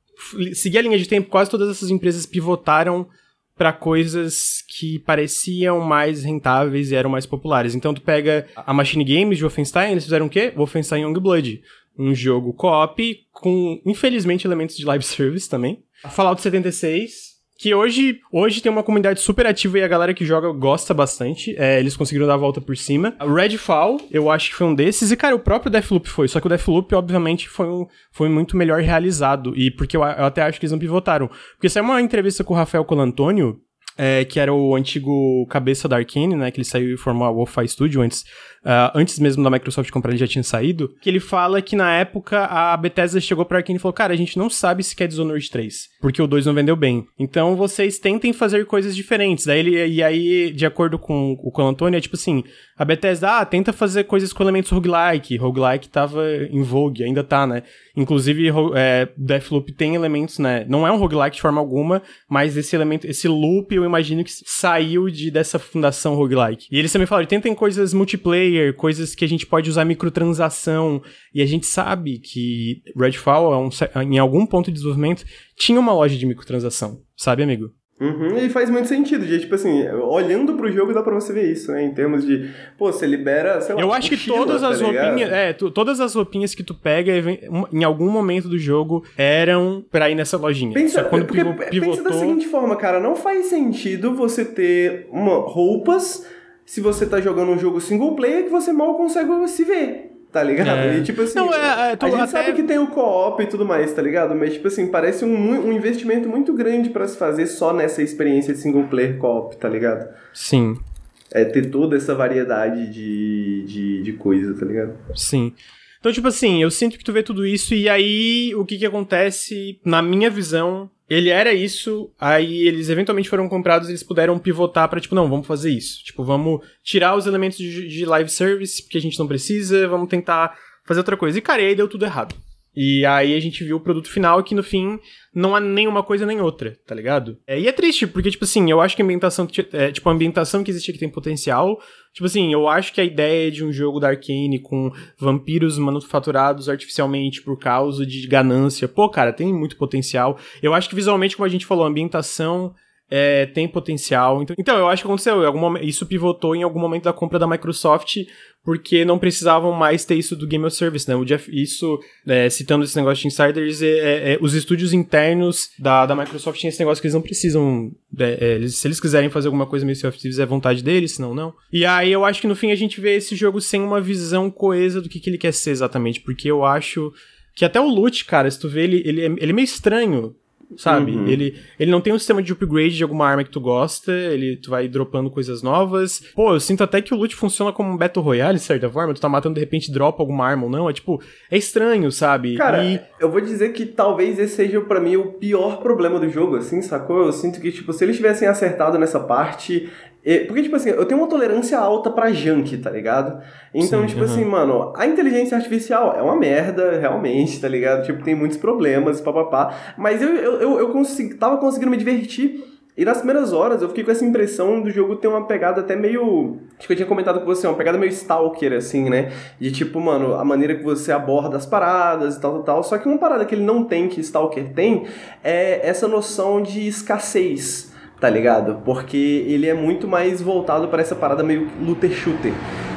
seguir a linha de tempo, quase todas essas empresas pivotaram para coisas que pareciam mais rentáveis e eram mais populares. Então tu pega a Machine Games de Wolfenstein, eles fizeram o quê? Wolfenstein Youngblood, um jogo co-op com infelizmente elementos de live [laughs] service também. Fallout 76, que hoje, hoje tem uma comunidade super ativa e a galera que joga gosta bastante. É, eles conseguiram dar a volta por cima. Redfall, eu acho que foi um desses. E, cara, o próprio Deathloop foi. Só que o Deathloop, obviamente, foi, um, foi muito melhor realizado. E porque eu, eu até acho que eles não pivotaram. Porque saiu uma entrevista com o Rafael Colantônio, é, que era o antigo cabeça da Arkane, né? Que ele saiu e formou a Wolfeye Studio antes, uh, antes mesmo da Microsoft comprar, ele já tinha saído. Que ele fala que na época a Bethesda chegou pra Arkane e falou: Cara, a gente não sabe se quer Dishonored 3, porque o 2 não vendeu bem. Então vocês tentem fazer coisas diferentes. Daí ele, e aí, de acordo com o Colantoni, é tipo assim: a Bethesda, ah, tenta fazer coisas com elementos roguelike. Roguelike tava em vogue, ainda tá, né? Inclusive, é, Deathloop tem elementos, né? Não é um roguelike de forma alguma, mas esse elemento, esse loop eu imagino que saiu de, dessa fundação roguelike. E eles também falaram, tentem coisas multiplayer, coisas que a gente pode usar microtransação. E a gente sabe que Redfall, é um, em algum ponto de desenvolvimento, tinha uma loja de microtransação, sabe, amigo? Uhum, e faz muito sentido, gente. Tipo assim, olhando pro jogo dá pra você ver isso, né? Em termos de, pô, você libera, sei lá, Eu acho que todas tá as ligado? roupinhas, é, tu- todas as roupinhas que tu pega em algum momento do jogo eram pra ir nessa lojinha. Pensa, quando porque, pivo- pensa pivotou, da seguinte forma, cara, não faz sentido você ter uma, roupas se você tá jogando um jogo single player que você mal consegue se ver. Tá ligado? É. E tipo assim, Não, é, é, a gente até- sabe que tem o co-op e tudo mais, tá ligado? Mas tipo assim, parece um, um investimento muito grande pra se fazer só nessa experiência de single player co-op, tá ligado? sim, É ter toda essa variedade de, de, de coisa, tá ligado? sim. Então, tipo assim, eu sinto que tu vê tudo isso e aí o que que acontece, na minha visão, ele era isso, aí eles eventualmente foram comprados eles puderam pivotar pra, tipo, não, vamos fazer isso. Tipo, vamos tirar os elementos de, de live service, porque a gente não precisa, vamos tentar fazer outra coisa. E, cara, e aí deu tudo errado. E aí a gente viu o produto final que no fim não há nenhuma coisa nem outra, tá ligado? É, e é triste, porque, tipo assim, eu acho que a ambientação, é, tipo, a ambientação que existe aqui tem potencial. Tipo assim, eu acho que a ideia de um jogo da Arcane com vampiros manufaturados artificialmente por causa de ganância, pô, cara, tem muito potencial. Eu acho que visualmente, como a gente falou, a ambientação é, tem potencial. Então, então, eu acho que aconteceu. Momento, isso pivotou em algum momento da compra da Microsoft, porque não precisavam mais ter isso do Game of Service, né? O Jeff, isso, é, citando esse negócio de insiders, é, é, é, os estúdios internos da, da Microsoft têm esse negócio que eles não precisam. é, eles- se eles quiserem fazer alguma coisa meio Thieves, é vontade deles, senão não. E aí eu acho que no fim a gente vê esse jogo sem uma visão coesa do que, que ele quer ser exatamente, porque eu acho que até o loot, cara, se tu vê, ele, ele, ele é meio estranho. Sabe? Uhum. Ele, ele não tem um sistema de upgrade de alguma arma que tu gosta, ele tu vai dropando coisas novas. Pô, eu sinto até que o loot funciona como um Battle Royale, de certa forma. Tu tá matando, de repente, dropa alguma arma ou não. É tipo, é estranho, sabe? Cara, E- eu vou dizer que talvez esse seja pra mim o pior problema do jogo, assim, sacou? Eu sinto que, tipo, se eles tivessem acertado nessa parte. Porque, tipo assim, eu tenho uma tolerância alta pra junk, tá ligado? Então, Sim, tipo aham. assim, mano, a inteligência artificial é uma merda, realmente, tá ligado? Tipo, tem muitos problemas, papapá. Mas eu, eu, eu, eu consegui, tava conseguindo me divertir. E nas primeiras horas eu fiquei com essa impressão do jogo ter uma pegada até meio. Acho que eu tinha comentado com você, uma pegada meio stalker, assim, né? De tipo, mano, a maneira que você aborda as paradas e tal, tal, tal. Só que uma parada que ele não tem, que Stalker tem, é essa noção de escassez. Tá ligado? Porque ele é muito mais voltado para essa parada meio looter shooter.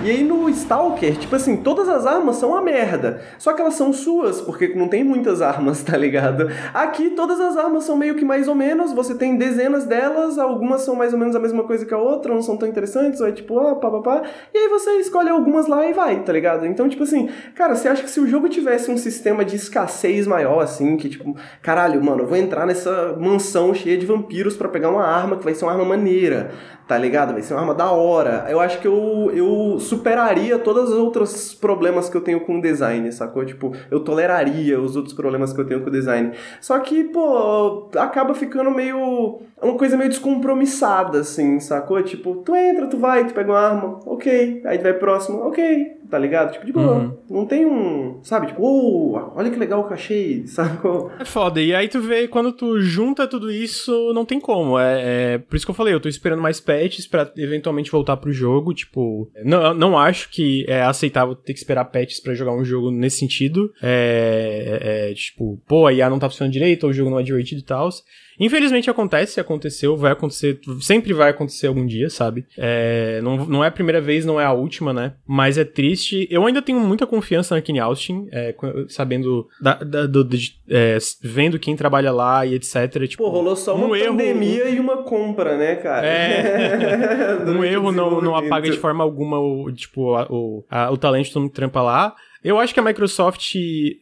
E aí no Stalker, tipo assim, todas as armas são uma merda. Só que elas são suas, porque não tem muitas armas, tá ligado? Aqui todas as armas são meio que mais ou menos, você tem dezenas delas, algumas são mais ou menos a mesma coisa que a outra, não são tão interessantes, ou é tipo, ah, pá, pá, pá. E aí você escolhe algumas lá e vai, tá ligado? Então, tipo assim, cara, você acha que se o jogo tivesse um sistema de escassez maior, assim, que tipo, caralho, mano, eu vou entrar nessa mansão cheia de vampiros pra pegar uma arma que vai ser uma arma maneira, tá ligado? Vai ser uma arma da hora. Eu acho que eu, eu superaria todos os outros problemas que eu tenho com o design, sacou? Tipo, eu toleraria os outros problemas que eu tenho com o design. Só que, pô, acaba ficando meio. uma coisa meio descompromissada, assim, sacou? Tipo, tu entra, tu vai, tu pega uma arma, ok. Aí tu vai próximo, ok. Tá ligado? Tipo, de boa. Uhum. Não tem um. Sabe? Tipo, oh, olha que legal que eu achei, sacou? É foda. E aí tu vê, quando tu junta tudo isso, não tem como. É, é- por isso que eu falei, eu tô esperando mais patches pra eventualmente voltar pro jogo. Tipo, não, não acho que é aceitável ter que esperar patches pra jogar um jogo nesse sentido. É, é, é, tipo, pô, a IA não tá funcionando direito, ou o jogo não é divertido e tal. Infelizmente acontece, aconteceu, vai acontecer, sempre vai acontecer algum dia, sabe? É, não, não é a primeira vez, não é a última, né? Mas é triste. Eu ainda tenho muita confiança na Kenny Austin, é, sabendo, da, da- do- de- é, vendo quem trabalha lá e etc. Tipo, Pô, rolou só uma um erro- pandemia e uma compra, né, cara? É. [laughs] um erro não, não apaga de forma alguma o, tipo, a- o, a- o talento de todo mundo que trampa lá. Eu acho que a Microsoft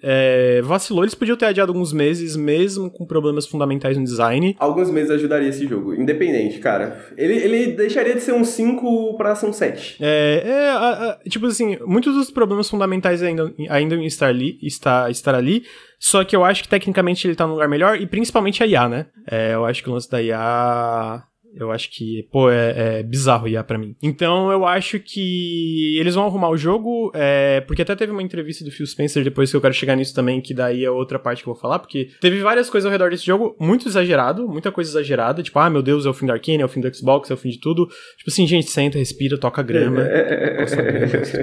é, vacilou. Eles podiam ter adiado alguns meses, mesmo com problemas fundamentais no design. Alguns meses ajudaria esse jogo, independente, cara. Ele, ele deixaria de ser um 5 pra ser um 7. É, é, a- a- tipo assim, muitos dos problemas fundamentais ainda, ainda estar ali, está, estar ali, só que eu acho que tecnicamente ele tá num lugar melhor, e principalmente a IA, né? É, eu acho que o lance da IA Eu acho que, pô, é, é bizarro IA para mim. Então eu acho que eles vão arrumar o jogo, é, porque até teve uma entrevista do Phil Spencer depois que eu quero chegar nisso também, que daí é outra parte que eu vou falar, porque teve várias coisas ao redor desse jogo, muito exagerado, muita coisa exagerada, tipo, ah, meu Deus, é o fim da Arkane, é o fim do Xbox, é o fim de tudo. Tipo assim, gente, senta, respira, toca grama.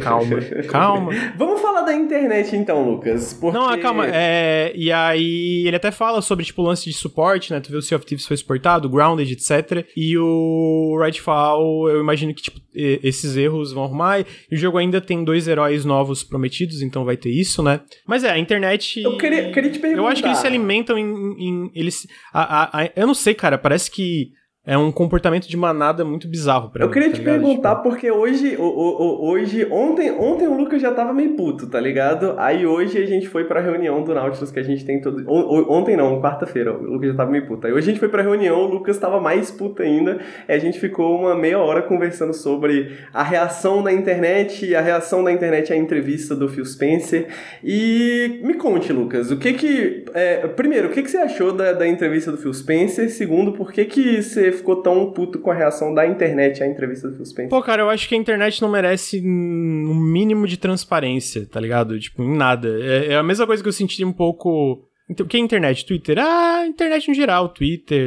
calma, calma. Vamos falar da internet então, Lucas. Porque... Não, calma. É, e aí ele até fala sobre, tipo, o lance de suporte, né? Tu vê o Sea of Thieves foi exportado, Grounded, etc. E o Redfall, eu imagino que, tipo, esses erros vão arrumar. E o jogo ainda tem dois heróis novos prometidos, então vai ter isso, né? Mas é, a internet. Eu queria, queria te perguntar. Eu acho que eles se alimentam em. em eles, a, a, a, eu não sei, cara, parece que é um comportamento de manada muito bizarro pra Eu mim, queria tá te ligado? perguntar, Tipo, porque hoje, o, o- o- hoje ontem, ontem o Lucas já tava meio puto, tá ligado? Aí hoje a gente foi pra reunião do Nautilus que a gente tem todo. o- Ontem não, quarta-feira, o Lucas já tava meio puto. Aí hoje a gente foi pra reunião, o Lucas tava mais puto ainda. A gente ficou uma meia hora conversando sobre a reação da internet, a reação da internet à entrevista do Phil Spencer. E me conte, Lucas, o que que. é, primeiro, o que que você achou da, da entrevista do Phil Spencer? Segundo, por que que você ficou tão puto com a reação da internet à entrevista do Phil Spencer? Pô, cara, eu acho que a internet não merece um mínimo de transparência, tá ligado? Tipo, em nada. É, é a mesma coisa que eu senti um pouco. Então, O que é internet? Twitter? Ah, internet no geral, Twitter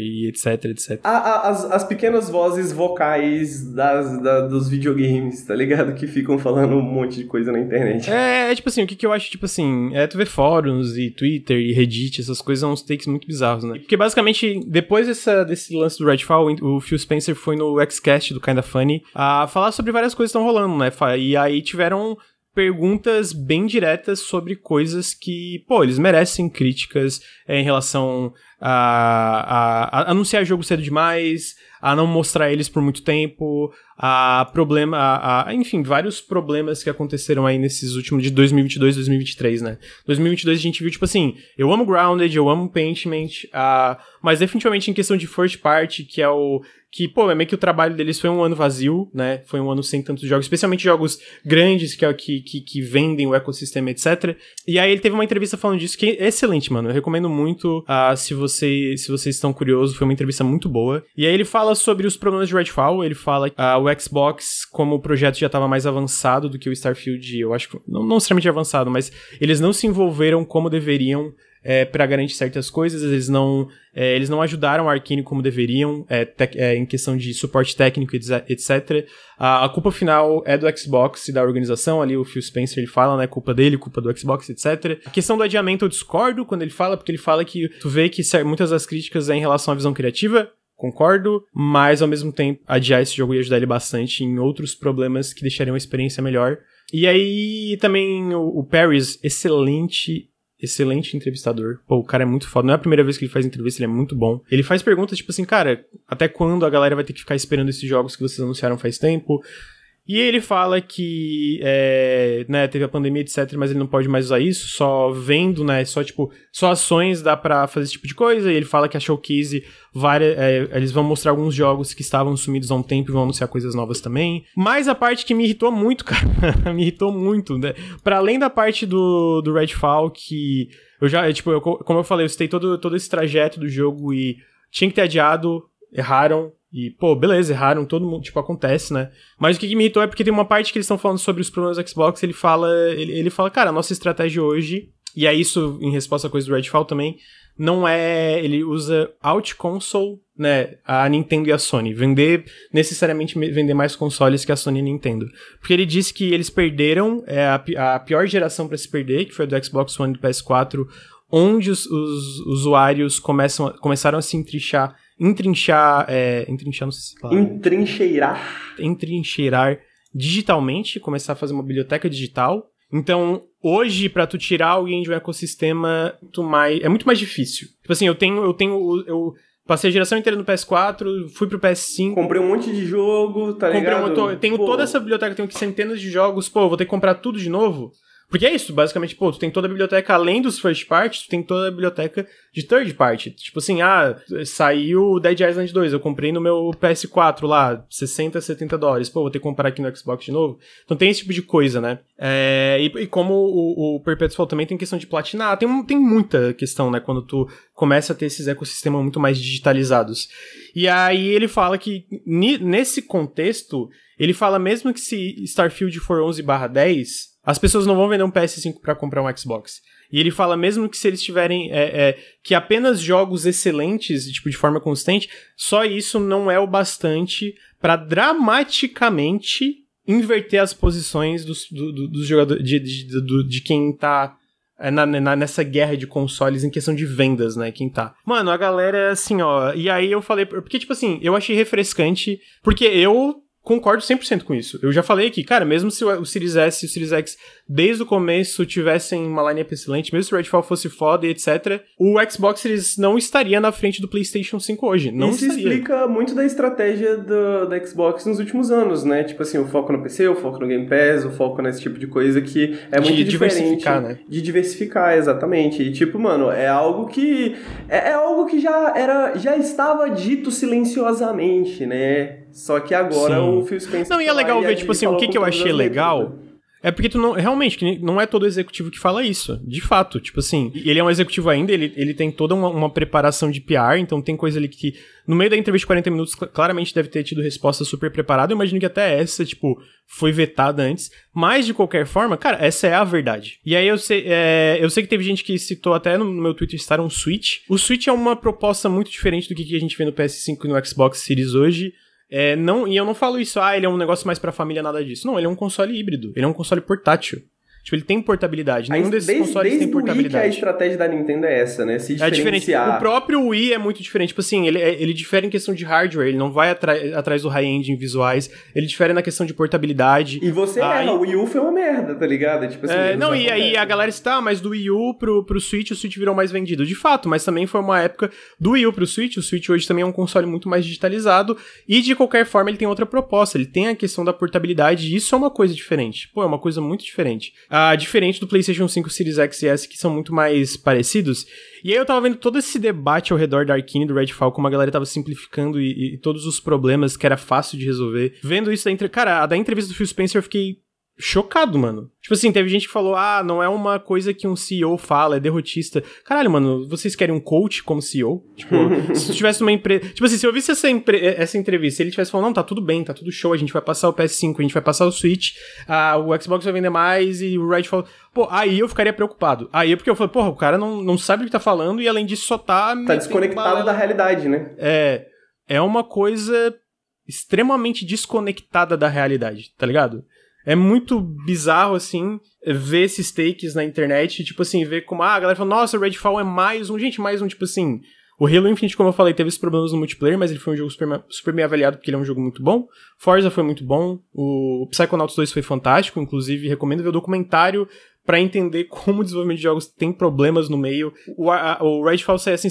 e etc, etc. A- a- as, as pequenas vozes vocais das, da- dos videogames, tá ligado? Que ficam falando um monte de coisa na internet. É, é tipo assim, o que, que eu acho, tipo assim, é tu vê fóruns e Twitter e Reddit, essas coisas são uns takes muito bizarros, né? Porque basicamente, depois dessa, desse lance do Redfall, o Phil Spencer foi no Xcast do Kinda Funny a falar sobre várias coisas que estão rolando, né? E aí tiveram perguntas bem diretas sobre coisas que, pô, eles merecem críticas é, em relação a, a- a anunciar jogo cedo demais, a não mostrar eles por muito tempo, a problema, a, a- enfim, vários problemas que aconteceram aí nesses últimos de 2022, 2023, né? 2022 a gente viu tipo assim, eu amo Grounded, eu amo Paintment, a mas definitivamente em questão de first party, que é o que, pô, é meio que o trabalho deles foi um ano vazio, né? Foi um ano sem tantos jogos, especialmente jogos grandes que, é que, que, que vendem o ecossistema, etc. E aí ele teve uma entrevista falando disso, que é excelente, mano. Eu recomendo muito, ah, se, você, se vocês estão curiosos, foi uma entrevista muito boa. E aí ele fala sobre os problemas de Redfall, ele fala ah, o Xbox, como o projeto já estava mais avançado do que o Starfield, eu acho que, não, não extremamente avançado, mas eles não se envolveram como deveriam é, para garantir certas coisas, eles não, é, eles não ajudaram a Arkane como deveriam, é, tec- é, em questão de suporte técnico, etc. A, a culpa final é do Xbox e da organização, ali o Phil Spencer ele fala, né, culpa dele, culpa do Xbox, etc. A questão do adiamento eu discordo quando ele fala, porque ele fala que tu vê que muitas das críticas é em relação à visão criativa, concordo, mas ao mesmo tempo adiar esse jogo ia ajudar ele bastante em outros problemas que deixariam a experiência melhor. E aí também o, o Paris, excelente excelente entrevistador. Pô, o cara é muito foda. Não é a primeira vez que ele faz entrevista, ele é muito bom. Ele faz perguntas tipo assim, cara, até quando a galera vai ter que ficar esperando esses jogos que vocês anunciaram faz tempo? E ele fala que, é, né, teve a pandemia, etc, mas ele não pode mais usar isso, só vendo, né, só, tipo, só ações dá pra fazer esse tipo de coisa, e ele fala que a Showcase, várias, é, eles vão mostrar alguns jogos que estavam sumidos há um tempo e vão anunciar coisas novas também. Mas a parte que me irritou muito, [laughs] cara, me irritou muito, né, pra além da parte do, do Redfall, que eu já, tipo, eu- como eu falei, eu citei todo, todo esse trajeto do jogo e tinha que ter adiado, erraram, e, pô, beleza, erraram, todo mundo, tipo, acontece, né? Mas o que, que me irritou é porque tem uma parte que eles estão falando sobre os problemas do Xbox, ele fala, ele, ele fala, cara, a nossa estratégia hoje, e é isso em resposta à coisa do Redfall também, não é, ele usa out console, né, a Nintendo e a Sony, vender, necessariamente me- vender mais consoles que a Sony e a Nintendo. Porque ele disse que eles perderam, é a, a pior geração pra se perder, que foi a do Xbox One e do PS4, onde os, os usuários começam, começaram a se entrinchar, entrinchar, é, entrinchar, não sei se fala, Entrincheirar. entrincheirar digitalmente, começar a fazer uma biblioteca digital. Então, hoje, pra tu tirar alguém de um ecossistema, tu mais, é muito mais difícil. Tipo assim, eu tenho, eu tenho, eu passei a geração inteira no PS4, fui pro PS5, Comprei um monte de jogo, tá comprei um ligado? motor, eu tenho Pô, toda essa biblioteca, tenho centenas de jogos, pô, vou ter que comprar tudo de novo. Porque é isso, basicamente, pô, tu tem toda a biblioteca além dos first parties, tu tem toda a biblioteca de third party. Tipo assim, ah, saiu Dead Island 2, eu comprei no meu PS4 lá, 60, 70 dólares. Pô, vou ter que comprar aqui no Xbox de novo. Então tem esse tipo de coisa, né? É, e, e, como o, o Perpetual também tem questão de platinar, tem, tem muita questão, né? Quando tu começa a ter esses ecossistemas muito mais digitalizados. E aí ele fala que nesse contexto, ele fala mesmo que se Starfield for 11 10, as pessoas não vão vender um PS5 para comprar um Xbox. E ele fala mesmo que se eles tiverem é, é, que apenas jogos excelentes, tipo de forma constante, só isso não é o bastante para dramaticamente inverter as posições dos, do, do, dos jogadores de, de, de, de quem tá é, na, na, nessa guerra de consoles em questão de vendas, né? Quem tá. Mano, a galera é assim, ó. E aí eu falei. Porque, tipo assim, eu achei refrescante. Porque eu concordo 100% com isso. Eu já falei aqui, cara, mesmo se o Series S e o Series X desde o começo tivessem uma lineup excelente, mesmo se o Redfall fosse foda e etc, o Xbox Series não estaria na frente do PlayStation 5 hoje. Não isso estaria. explica muito da estratégia do, da Xbox nos últimos anos, né? Tipo assim, o foco no PC, o foco no Game Pass, o foco nesse tipo de coisa que é muito de diversificar, né? De diversificar, exatamente. E tipo, mano, é algo que é, é algo que já era já estava dito silenciosamente, né? Só que agora Sim. o Phil Spencer. Não, e é legal ver, tipo assim, o que, que eu achei legal. É porque tu não. Realmente, não é todo executivo que fala isso. De fato. Tipo assim, ele é um executivo ainda, ele, ele tem toda uma, uma preparação de PR, então tem coisa ali que. No meio da entrevista de 40 minutos, claramente deve ter tido resposta super preparada. Eu imagino que até essa, tipo, foi vetada antes. Mas, de qualquer forma, cara, essa é a verdade. E aí eu sei, é, eu sei que teve gente que citou até no meu Twitter estar um Switch. O Switch é uma proposta muito diferente do que a gente vê no PS5 e no Xbox Series hoje. É, não, e eu não falo isso, ah, ele é um negócio mais pra família, nada disso. Não, ele é um console híbrido. Ele é um console portátil. Tipo, ele tem portabilidade. Nenhum desses desde, consoles desde tem portabilidade. Wii que a estratégia da Nintendo é essa, né? Se É diferente. O próprio Wii é muito diferente. Tipo assim, ele, é, ele difere em questão de hardware. Ele não vai atrás do high-end em visuais. Ele difere na questão de portabilidade. E você aí... erra. O Wii U foi uma merda, tá ligado? Tipo assim, é, não, e aí a galera está, mas do Wii U pro, pro Switch, o Switch virou mais vendido. De fato, mas também foi uma época do Wii U pro Switch. O Switch hoje também é um console muito mais digitalizado. E de qualquer forma, ele tem outra proposta. Ele tem a questão da portabilidade. E isso é uma coisa diferente. Pô, é uma coisa muito diferente. Ah, diferente do PlayStation 5 Series X e S, que são muito mais parecidos. E aí eu tava vendo todo esse debate ao redor da Arkane do Redfall, como a galera tava simplificando e, e, todos os problemas que era fácil de resolver. Vendo isso da entre... Cara, a da entrevista do Phil Spencer eu fiquei chocado, mano. Tipo assim, teve gente que falou: ah, não é uma coisa que um CEO fala, é derrotista. Caralho, mano, vocês querem um coach como CEO? Tipo, [laughs] se tivesse uma empresa. Tipo assim, se eu visse essa, empre... essa entrevista, ele tivesse falando: não, tá tudo bem, tá tudo show, a gente vai passar o PS5, a gente vai passar o Switch, ah, o Xbox vai vender mais e o Redfall. Pô, aí eu ficaria preocupado. Aí é porque eu falei: porra, o cara não, não sabe o que tá falando e além disso só tá. Tá desconectado da realidade, né? É. É uma coisa extremamente desconectada da realidade, tá ligado? É muito bizarro, assim, ver esses takes na internet, tipo assim, ver como, ah, a galera fala, nossa, Redfall é mais um, gente, mais um, tipo assim. O Halo Infinite, como eu falei, teve esses problemas no multiplayer, mas ele foi um jogo super, super bem avaliado porque ele é um jogo muito bom. Forza foi muito bom. O Psychonauts 2 foi fantástico, inclusive recomendo ver o documentário para entender [laughs] como o desenvolvimento de jogos tem problemas no meio. O, a, o Redfall sai assim.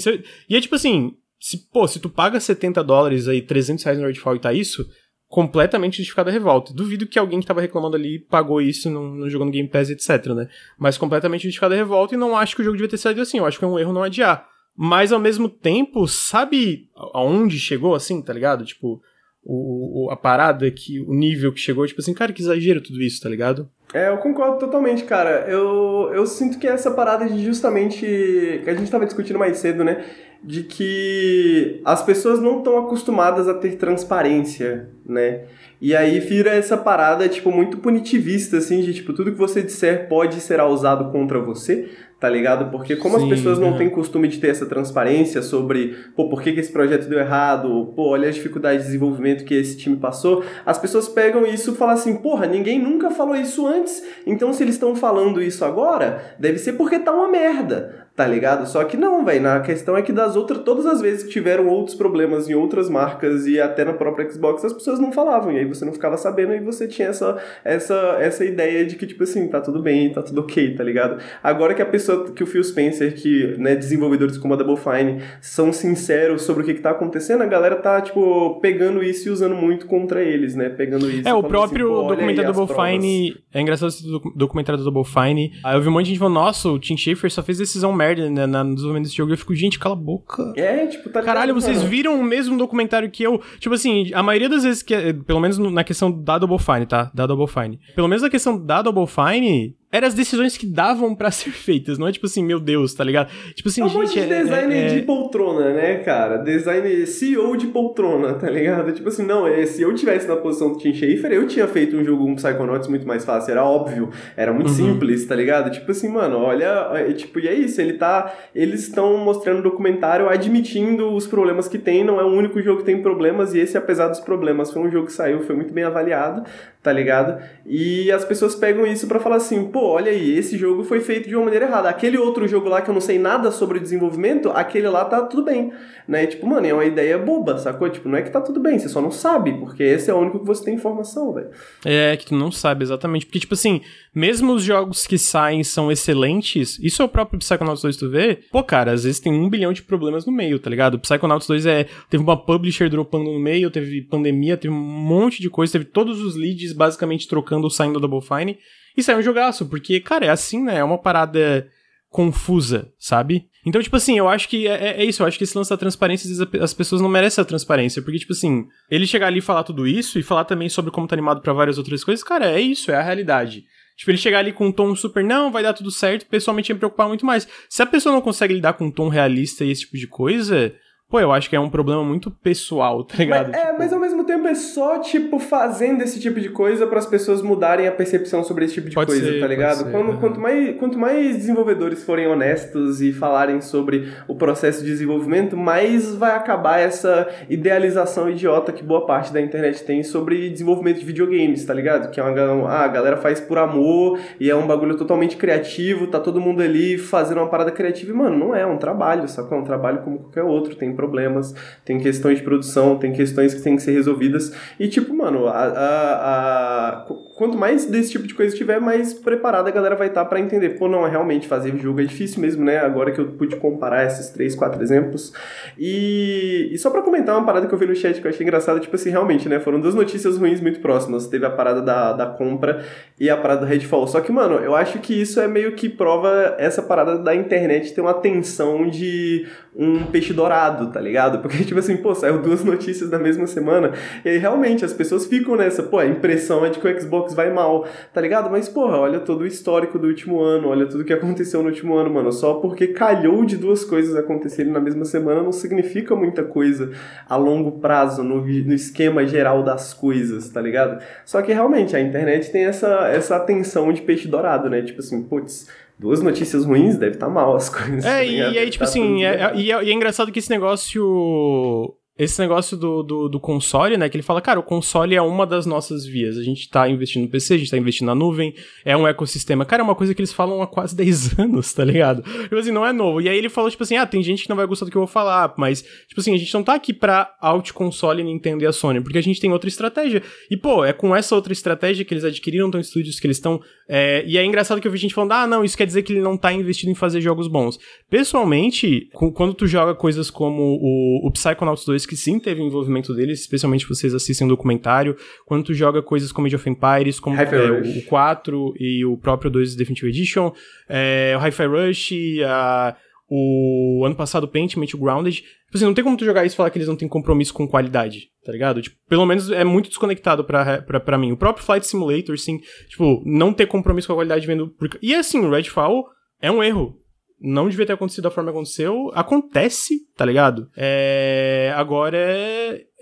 E é tipo assim, se, pô, se tu paga 70 dólares aí, 300 reais no Redfall e tá isso, completamente justificada a revolta. Duvido que alguém que tava reclamando ali pagou isso no, no jogo no Game Pass, etc, né? Mas completamente justificada a revolta e não acho que o jogo devia ter saído assim. Eu acho que é um erro não adiar. Mas ao mesmo tempo, sabe aonde chegou assim, tá ligado? Tipo, o, o, a parada que o nível que chegou, tipo assim, cara, que exagero tudo isso, tá ligado? É, eu concordo totalmente, cara. Eu, eu sinto que essa parada de justamente. que a gente tava discutindo mais cedo, né? De que as pessoas não estão acostumadas a ter transparência, né? E aí vira essa parada, tipo, muito punitivista, assim, de tipo, tudo que você disser pode ser usado contra você, tá ligado? Porque como Sim, as pessoas não é. têm costume de ter essa transparência sobre, pô, por que, que esse projeto deu errado, pô, olha as dificuldades de desenvolvimento que esse time passou, as pessoas pegam isso e falam assim, porra, ninguém nunca falou isso antes, então se eles estão falando isso agora, deve ser porque tá uma merda. Tá ligado? Só que não, velho. Na questão é que das outras, todas as vezes que tiveram outros problemas em outras marcas e até na própria Xbox, as pessoas não falavam. E aí você não ficava sabendo e você tinha essa, essa, essa ideia de que, tipo assim, tá tudo bem, tá tudo ok, tá ligado? Agora que a pessoa, que o Phil Spencer, que, né, desenvolvedores como a Double Fine, são sinceros sobre o que, que tá acontecendo, a galera tá, tipo, pegando isso e usando muito contra eles, né? Pegando isso. É, o próprio assim, documentário do Double Fine. É engraçado esse documentário do Double Fine. Aí eu vi um monte de gente falando, nossa, o Tim Schafer só fez decisão merda né, no desenvolvimento desse jogo. Eu fico, gente, cala a boca. É, tipo, tá Caralho, vocês mano. viram o mesmo documentário que eu. Tipo assim, a maioria das vezes que. Pelo menos na questão da Double Fine, tá? Da Double Fine. Pelo menos na questão da Double Fine, eram as decisões que davam para [laughs] ser feitas, não é tipo assim, meu Deus, tá ligado? Tipo assim, é um gente. Monte de é, design é, de poltrona, né, cara? Design CEO de poltrona, tá ligado? Tipo assim, não, é, se eu tivesse na posição do Tim Schafer, eu tinha feito um jogo, um Psychonauts muito mais fácil, era óbvio, era muito uhum. simples, tá ligado? Tipo assim, mano, olha, é, tipo, e é isso, ele tá. Eles estão mostrando no documentário admitindo os problemas que tem, não é o único jogo que tem problemas, e esse, apesar dos problemas, foi um jogo que saiu, foi muito bem avaliado, tá ligado? E as pessoas pegam isso para falar assim, pô, olha aí, esse jogo foi feito de uma maneira errada. Aquele outro jogo lá que eu não sei nada sobre o desenvolvimento, aquele lá tá tudo bem, né? tipo, mano, é uma ideia boba, sacou? Tipo, não é que tá tudo bem, você só não sabe, porque esse é o único que você tem informação, velho. É, que tu não sabe exatamente, porque tipo assim, mesmo os jogos que saem são excelentes, isso é o próprio Psychonauts 2 tu vê, pô, cara, às vezes tem um bilhão de problemas no meio, tá ligado? O Psychonauts 2 é, teve uma publisher dropando no meio, teve pandemia, teve um monte de coisa, teve todos os leads basicamente trocando ou saindo da Double Fine. E saiu um jogaço, porque, cara, é assim, né? É uma parada confusa, sabe? Então, tipo assim, eu acho que é, é, é isso, eu acho que esse lance da transparência, às vezes as pessoas não merecem a transparência, porque, tipo assim, ele chegar ali e falar tudo isso, e falar também sobre como tá animado para várias outras coisas, cara, é isso, é a realidade. Tipo, ele chegar ali com um tom super, não, vai dar tudo certo, pessoalmente ia me preocupar muito mais. Se a pessoa não consegue lidar com um tom realista e esse tipo de coisa, Pô, eu acho que é um problema muito pessoal, tá ligado? Mas, é, tipo... É, mas ao mesmo tempo é só, tipo, fazendo esse tipo de coisa para as pessoas mudarem a percepção sobre esse tipo de pode coisa, ser, tá ligado? Ser, quando, quanto, mais, quanto mais desenvolvedores forem honestos e falarem sobre o processo de desenvolvimento, mais vai acabar essa idealização idiota que boa parte da internet tem sobre desenvolvimento de videogames, tá ligado? Que é uma ah, a galera faz por amor e é um bagulho totalmente criativo, tá todo mundo ali fazendo uma parada criativa e, mano, não é, é um trabalho, sacou? É um trabalho como qualquer outro, tem problemas, tem questões de produção, tem questões que têm que ser resolvidas. E, tipo, mano, a, a, a quanto mais desse tipo de coisa tiver, mais preparada a galera vai estar tá para entender. Pô, não, realmente fazer jogo é difícil mesmo, né? Agora que eu pude comparar esses três, quatro exemplos. E, e só para comentar uma parada que eu vi no chat que eu achei engraçada, tipo assim, realmente, né? Foram duas notícias ruins muito próximas. Teve a parada da, da compra e a parada do Redfall. Só que, mano, eu acho que isso é meio que prova essa parada da internet ter uma tensão de um peixe dourado, tá ligado? Porque, [laughs] tipo assim, pô, saiu duas notícias na mesma semana, e aí realmente as pessoas ficam nessa, pô, a impressão é de que o Xbox vai mal, tá ligado? Mas, porra, olha todo o histórico do último ano, olha tudo que aconteceu no último ano, mano. Só porque calhou de duas coisas acontecerem na mesma semana não significa muita coisa a longo prazo, no, no esquema geral das coisas, tá ligado? Só que realmente a internet tem essa, essa atenção de peixe dourado, né? Tipo assim, putz duas notícias ruins, deve estar tá mal as coisas. É, tá e, aí, tipo tá assim, é, e, é, e é engraçado que esse negócio esse negócio do, do, do, console, né? Que ele fala, cara, o console é uma das nossas vias. A gente tá investindo no PC, a gente tá investindo na nuvem, é um ecossistema. Cara, é uma coisa que eles falam há quase [laughs] 10 anos, tá ligado? Tipo assim, não é novo. E aí ele falou, tipo assim, ah, tem gente que não vai gostar do que eu vou falar, mas, tipo assim, a gente não tá aqui pra out-console Nintendo e a Sony, porque a gente tem outra estratégia. E, pô, é com essa outra estratégia que eles adquiriram tão estúdios que eles estão. É... E é engraçado que eu vi gente falando, ah, não, isso quer dizer que ele não tá investido em fazer jogos bons. Pessoalmente, quando tu joga coisas como o, o Psychonauts 2, que sim teve envolvimento deles, especialmente vocês assistem o documentário, quando tu joga coisas como Age of Empires, como é, o 4 e o próprio 2 Definitive Edition, é, o Hi-Fi Rush, a, o ano passado o Pentiment, o Grounded, tipo assim, não tem como tu jogar isso e falar que eles não têm compromisso com qualidade, tá ligado? Tipo, pelo menos é muito desconectado pra, pra, pra mim. O próprio Flight Simulator, sim, tipo, não ter compromisso com a qualidade vendo... Por... E assim, o Redfall é um erro, não devia ter acontecido da forma que aconteceu. Acontece, tá ligado? É... Agora,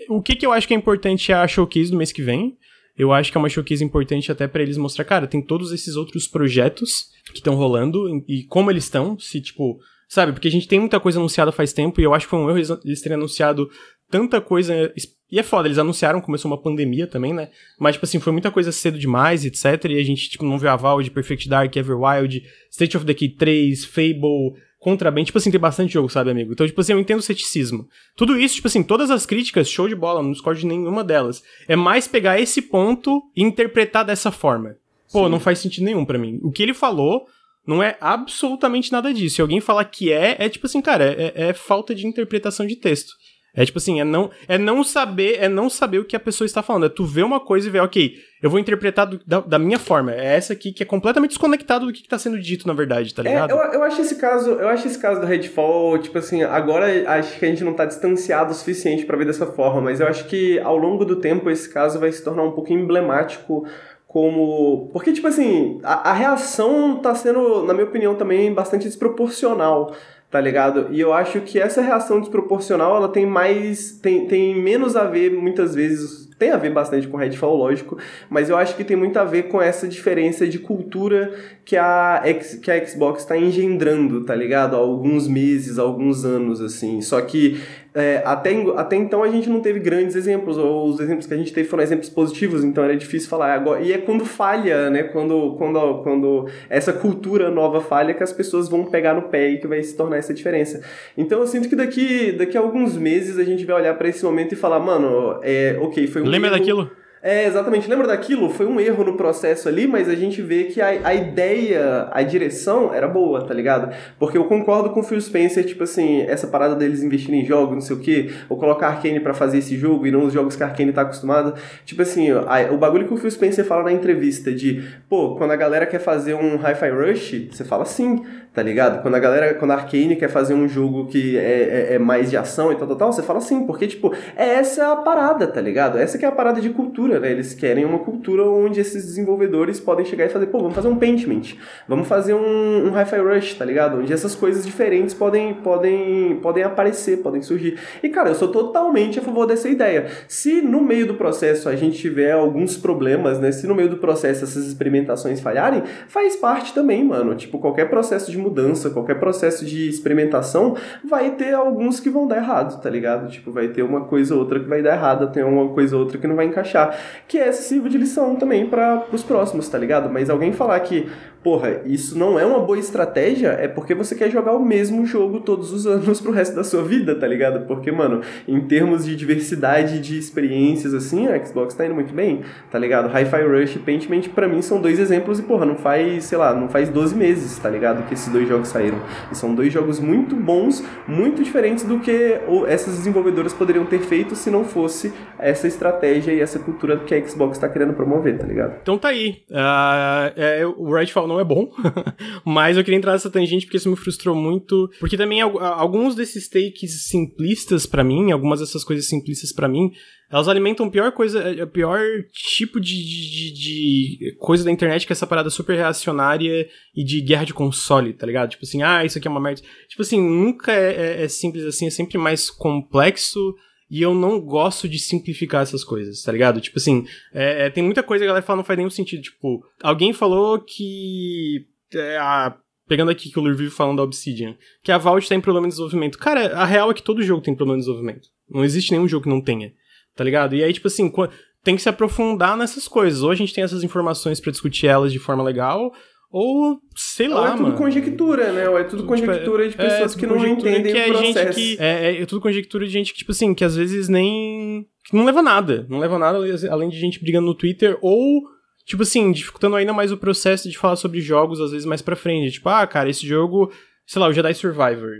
o que, que eu acho que é importante é a showcase do mês que vem. Eu acho que é uma showcase importante até para eles mostrar, cara, tem todos esses outros projetos que estão rolando e como eles estão, se tipo, sabe? Porque a gente tem muita coisa anunciada faz tempo e eu acho que foi um erro eles terem anunciado tanta coisa e é foda, eles anunciaram, começou uma pandemia também, né? Mas, tipo assim, foi muita coisa cedo demais, etc. E a gente, tipo, não viu a Val de Perfect Dark, Everwild, State of Decay 3, Fable, contra bem. Tipo assim, tem bastante jogo, sabe, amigo? Então, tipo assim, eu entendo o ceticismo. Tudo isso, tipo assim, todas as críticas, show de bola, não discordo de nenhuma delas. É mais pegar esse ponto e interpretar dessa forma. Pô, Sim. não faz sentido nenhum para mim. O que ele falou não é absolutamente nada disso. Se alguém falar que é, é tipo assim, cara, é, é falta de interpretação de texto. É tipo assim, é não, é não saber, é não saber o que a pessoa está falando. É tu ver uma coisa e ver, ok, eu vou interpretar do, da, da, minha forma. É essa aqui que é completamente desconectado do que está sendo dito, na verdade, tá é, ligado? É, eu, eu acho esse caso, eu acho esse caso do Redfall, tipo assim, agora acho que a gente não está distanciado o suficiente para ver dessa forma, mas eu acho que ao longo do tempo esse caso vai se tornar um pouco emblemático como. Porque, tipo assim, a, a reação tá sendo, na minha opinião, também bastante desproporcional tá ligado? E eu acho que essa reação desproporcional, ela tem mais, tem, tem menos a ver, muitas vezes, tem a ver bastante com Redfall, lógico, mas eu acho que tem muito a ver com essa diferença de cultura que a, que a Xbox está engendrando, tá ligado? Há alguns meses, há alguns anos, assim. Só que é, até, até então a gente não teve grandes exemplos, ou os exemplos que a gente teve foram exemplos positivos, então era difícil falar. Agora, e é quando falha, né? Quando, quando, quando essa cultura nova falha que as pessoas vão pegar no pé e que vai se tornar essa diferença. Então eu sinto que daqui, daqui a alguns meses a gente vai olhar para esse momento e falar, mano, é, ok, foi um. Lembra daquilo? É, exatamente. Lembra daquilo? Foi um erro no processo ali, mas a gente vê que a, a ideia, a direção era boa, tá ligado? Porque eu concordo com o Phil Spencer, tipo assim, essa parada deles investirem em jogos, não sei o quê, ou colocar a Arkane pra fazer esse jogo e não os jogos que a Arkane tá acostumada. Tipo assim, a, o bagulho que o Phil Spencer fala na entrevista de, pô, quando a galera quer fazer um Hi-Fi Rush, você fala sim tá ligado? Quando a galera, quando a Arkane quer fazer um jogo que é, é, é, mais de ação e tal, tal, tal, você fala assim, porque, tipo, é essa a parada, tá ligado? Essa que é a parada de cultura, né? Eles querem uma cultura onde esses desenvolvedores podem chegar e fazer, pô, vamos fazer um Paintment, vamos fazer um, um Hi-Fi Rush, tá ligado? Onde essas coisas diferentes podem, podem, podem aparecer, podem surgir. E, cara, eu sou totalmente a favor dessa ideia. Se no meio do processo a gente tiver alguns problemas, né? Se no meio do processo essas experimentações falharem, faz parte também, mano. Tipo, qualquer processo de mudança, qualquer processo de experimentação, vai ter alguns que vão dar errado, tá ligado? Tipo, vai ter uma coisa ou outra que vai dar errada, tem uma coisa ou outra que não vai encaixar. Que é sirva de lição também para os próximos, tá ligado? Mas alguém falar que porra, isso não é uma boa estratégia, é porque você quer jogar o mesmo jogo todos os anos pro resto da sua vida, tá ligado? Porque, mano, em termos de diversidade de experiências, assim, a Xbox tá indo muito bem, tá ligado? Hi-Fi Rush e Paintment, pra mim, são dois exemplos e, porra, não faz, sei lá, não faz 12 meses, tá ligado? Que esses dois jogos saíram. E são dois jogos muito bons, muito diferentes do que essas desenvolvedoras poderiam ter feito se não fosse essa estratégia e essa cultura que a Xbox tá querendo promover, tá ligado? Então tá aí. Uh, é, o Redfall não é bom, [laughs] mas eu queria entrar nessa tangente porque isso me frustrou muito, porque também alguns desses takes simplistas para mim, algumas dessas coisas simplistas para mim, elas alimentam pior coisa, a pior tipo de, de, de, coisa da internet que é essa parada super reacionária e de guerra de console, tá ligado? Tipo assim, ah, isso aqui é uma merda. Tipo assim, nunca é, é, é simples assim, é sempre mais complexo e eu não gosto de simplificar essas coisas, tá ligado? Tipo assim, é, é, tem muita coisa que a galera fala não faz nenhum sentido. Tipo, alguém falou que. É, a, pegando aqui que o Lur falando da Obsidian, que a Vault tá em problema de desenvolvimento. Cara, a real é que todo jogo tem problema de desenvolvimento. Não existe nenhum jogo que não tenha, tá ligado? E aí, tipo assim, tem que se aprofundar nessas coisas. Ou a gente tem essas informações para discutir elas de forma legal, ou, sei lá, Ou é tudo mano. conjectura, né? Ou é tudo tipo, conjectura de é, pessoas é, que não entendem que o processo. Que, é, é, tudo conjectura de gente que, tipo assim, que às vezes nem... Que não leva nada. Não leva nada além de gente brigando no Twitter ou... Tipo assim, dificultando ainda mais o processo de falar sobre jogos, às vezes, mais pra frente. Tipo, ah, cara, esse jogo sei lá, o Jedi Survivor,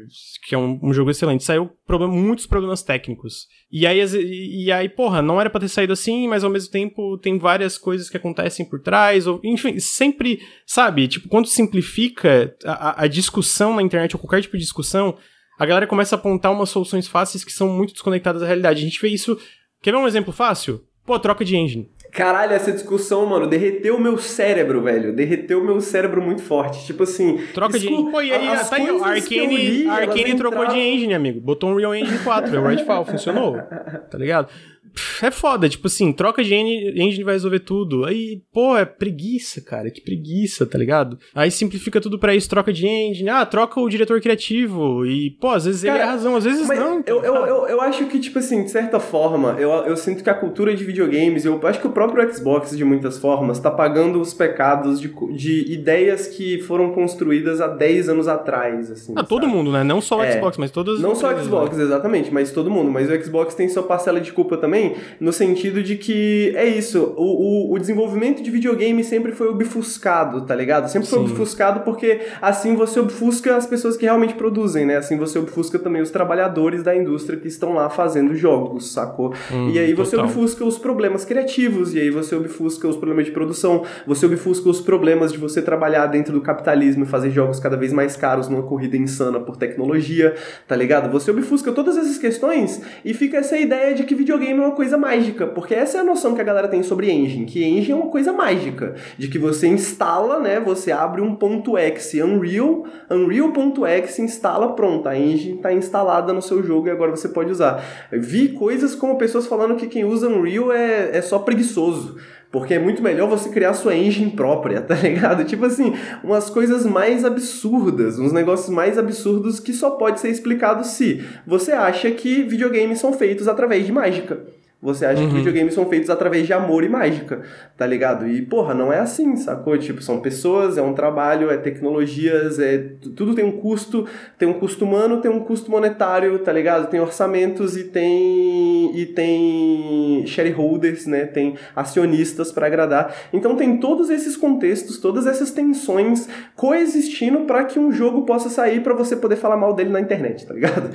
que é um, um jogo excelente, saiu problem, muitos problemas técnicos. E aí, e aí, porra, não era pra ter saído assim, mas ao mesmo tempo tem várias coisas que acontecem por trás, ou, enfim, sempre, sabe, tipo, quando simplifica a, a discussão na internet, ou qualquer tipo de discussão, a galera começa a apontar umas soluções fáceis que são muito desconectadas da realidade. A gente vê isso. Quer ver um exemplo fácil? Pô, troca de engine. Caralho, essa discussão, mano, derreteu o meu cérebro, velho. Derreteu o meu cérebro muito forte. Tipo assim. Troca de engine. Pô, e aí, tá aí, a Arkane, li, a Arkane trocou de engine, amigo. Botou um Real Engine 4, é o Redfall, funcionou. Tá ligado? É foda, tipo assim, troca de engine vai resolver tudo. Aí, pô, é preguiça, cara, que preguiça, tá ligado? Aí simplifica tudo pra isso, troca de engine, ah, troca o diretor criativo. E, pô, às vezes cara, ele é razão, às vezes não. Eu, eu, eu, eu, acho que, tipo assim, de certa forma, eu, eu sinto que a cultura de videogames, eu acho que o próprio Xbox, de muitas formas, tá pagando os pecados de, de ideias que foram construídas há 10 anos atrás, assim. Ah, todo mundo, né? Não só o é, Xbox, mas todas Não só o Xbox, né? exatamente, mas todo mundo. Mas o Xbox tem sua parcela de culpa também, no sentido de que é isso, o, o, o desenvolvimento de videogame sempre foi obfuscado, tá ligado? Sempre foi Sim. obfuscado porque assim você obfusca as pessoas que realmente produzem, né? Assim você obfusca também os trabalhadores da indústria que estão lá fazendo jogos, sacou? Hum, e aí você total. obfusca os problemas criativos, e aí você obfusca os problemas de produção, você obfusca os problemas de você trabalhar dentro do capitalismo e fazer jogos cada vez mais caros numa corrida insana por tecnologia, tá ligado? Você obfusca todas essas questões e fica essa ideia de que videogame é uma coisa mágica, porque essa é a noção que a galera tem sobre engine, que engine é uma coisa mágica, de que você instala, né, você abre um ponto .exe Unreal, Unreal.exe instala, pronto, a engine está instalada no seu jogo e agora você pode usar. Vi coisas como pessoas falando que quem usa Unreal é, é só preguiçoso. Porque é muito melhor você criar sua engine própria, [laughs] tá ligado? Tipo assim, umas coisas mais absurdas, uns negócios mais absurdos que só pode ser explicado se você acha que videogames são feitos através de mágica. Você acha uhum. que videogames são feitos através de amor e mágica, tá ligado? E, porra, não é assim, sacou? Tipo, são pessoas, é um trabalho, é tecnologias, é tudo tem um custo, tem um custo humano, tem um custo monetário, tá ligado? Tem orçamentos e tem e tem shareholders, né? Tem acionistas para agradar. Então tem todos esses contextos, todas essas tensões coexistindo para que um jogo possa sair para você poder falar mal dele na internet, tá ligado?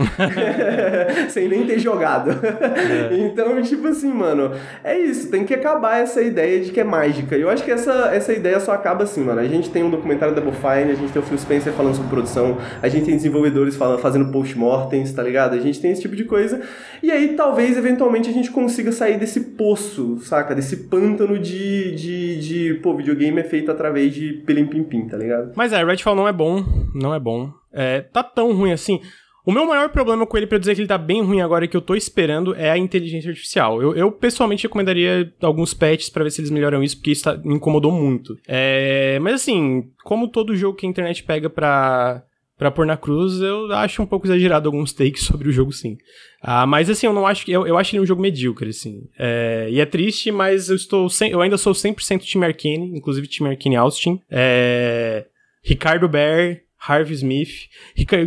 [laughs] Sem nem ter jogado. É. [laughs] Então, tipo, tipo assim, mano, é isso, tem que acabar essa ideia de que é mágica. E eu acho que essa, essa ideia só acaba assim, mano. A gente tem um documentário da Bofine, a gente tem o Phil Spencer falando sobre produção, a gente tem desenvolvedores falando, fazendo post-mortems, tá ligado? A gente tem esse tipo de coisa. E aí, talvez, eventualmente, a gente consiga sair desse poço, saca? Desse pântano de, de, de pô, videogame é feito através de pelim-pim-pim, tá ligado? Mas é, Redfall não é bom, não é bom. É, tá tão ruim assim. O meu maior problema com ele, para dizer que ele tá bem ruim agora e que eu tô esperando, é a inteligência artificial. Eu, eu pessoalmente recomendaria alguns patches para ver se eles melhoram isso, porque isso tá, me incomodou muito. É, mas assim, como todo jogo que a internet pega pra, pra pôr na cruz, eu acho um pouco exagerado alguns takes [laughs] sobre o jogo, sim. Ah, mas assim, eu não acho que. Eu, eu acho ele um jogo medíocre, assim. É, e é triste, mas eu estou. Sem, eu ainda sou 100% time Arcane, inclusive time Arcane Austin. É, Ricardo Bear Harvey Smith.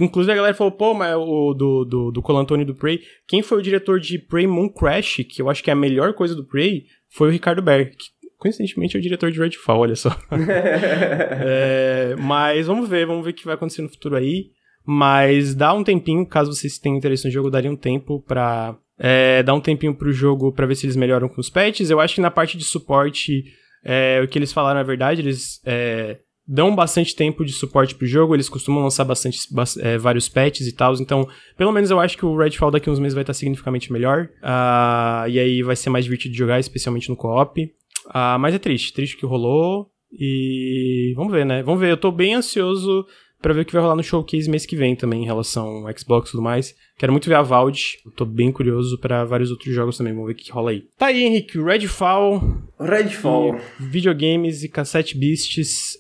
Inclusive a galera falou, pô, mas o do, do, do Colantoni do Prey, quem foi o diretor de Prey Moon Crash, que eu acho que é a melhor coisa do Prey, foi o Ricardo Berg, que coincidentemente é o diretor de Redfall, olha só. [laughs] é, mas vamos ver, vamos ver o que vai acontecer no futuro aí. Mas dá um tempinho, caso vocês tenham interesse no jogo, daria um tempo pra é, dar um tempinho pro jogo pra ver se eles melhoram com os patches. Eu acho que na parte de suporte, é, o que eles falaram é verdade, eles é, dão bastante tempo de suporte pro jogo, eles costumam lançar bastante, é, vários patches e tal, então, pelo menos eu acho que o Redfall daqui a uns meses vai estar significativamente melhor, uh, e aí vai ser mais divertido de jogar, especialmente no co-op. Uh, mas é triste, triste que rolou, e vamos ver, né? Vamos ver, eu tô bem ansioso para ver o que vai rolar no showcase mês que vem também, em relação ao Xbox e tudo mais. Quero muito ver a Valve, tô bem curioso para vários outros jogos também, vamos ver o que rola aí. Tá aí, Henrique, Redfall. Redfall. E videogames e cassete beasts.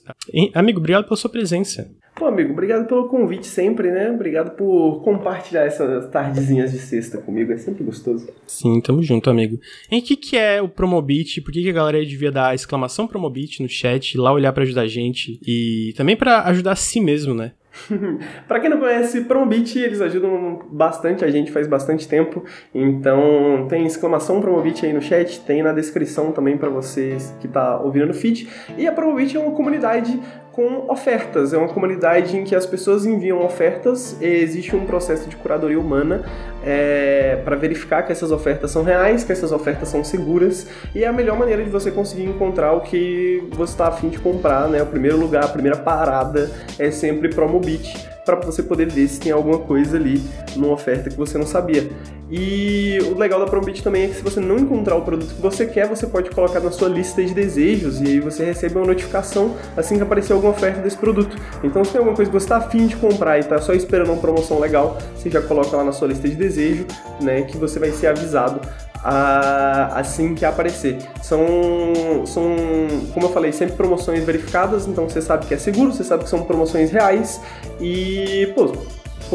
Amigo, obrigado pela sua presença. Pô, amigo, obrigado pelo convite sempre, né? Obrigado por compartilhar essas tardezinhas de sexta comigo, é sempre gostoso. Sim, tamo junto, amigo. Em que que é o Promobit? Por que, que a galera devia dar exclamação Promobit no chat, lá olhar para ajudar a gente e também para ajudar a si mesmo, né? [laughs] para quem não conhece, Promobit, eles ajudam bastante a gente faz bastante tempo. Então, tem exclamação Promobit aí no chat, tem na descrição também para vocês que tá ouvindo no feed. E a Promobit é uma comunidade com ofertas. É uma comunidade em que as pessoas enviam ofertas existe um processo de curadoria humana é, para verificar que essas ofertas são reais, que essas ofertas são seguras e é a melhor maneira de você conseguir encontrar o que você está afim de comprar, né? O primeiro lugar, a primeira parada é sempre Promobit para você poder ver se tem alguma coisa ali numa oferta que você não sabia. E o legal da Promobit também é que se você não encontrar o produto que você quer, você pode colocar na sua lista de desejos e aí você recebe uma notificação assim que aparecer alguma oferta desse produto. Então se tem alguma coisa que você está afim de comprar e está só esperando uma promoção legal, você já coloca lá na sua lista de desejo, né, que você vai ser avisado assim que aparecer. São, são, como eu falei, sempre promoções verificadas, então você sabe que é seguro, você sabe que são promoções reais e, pô,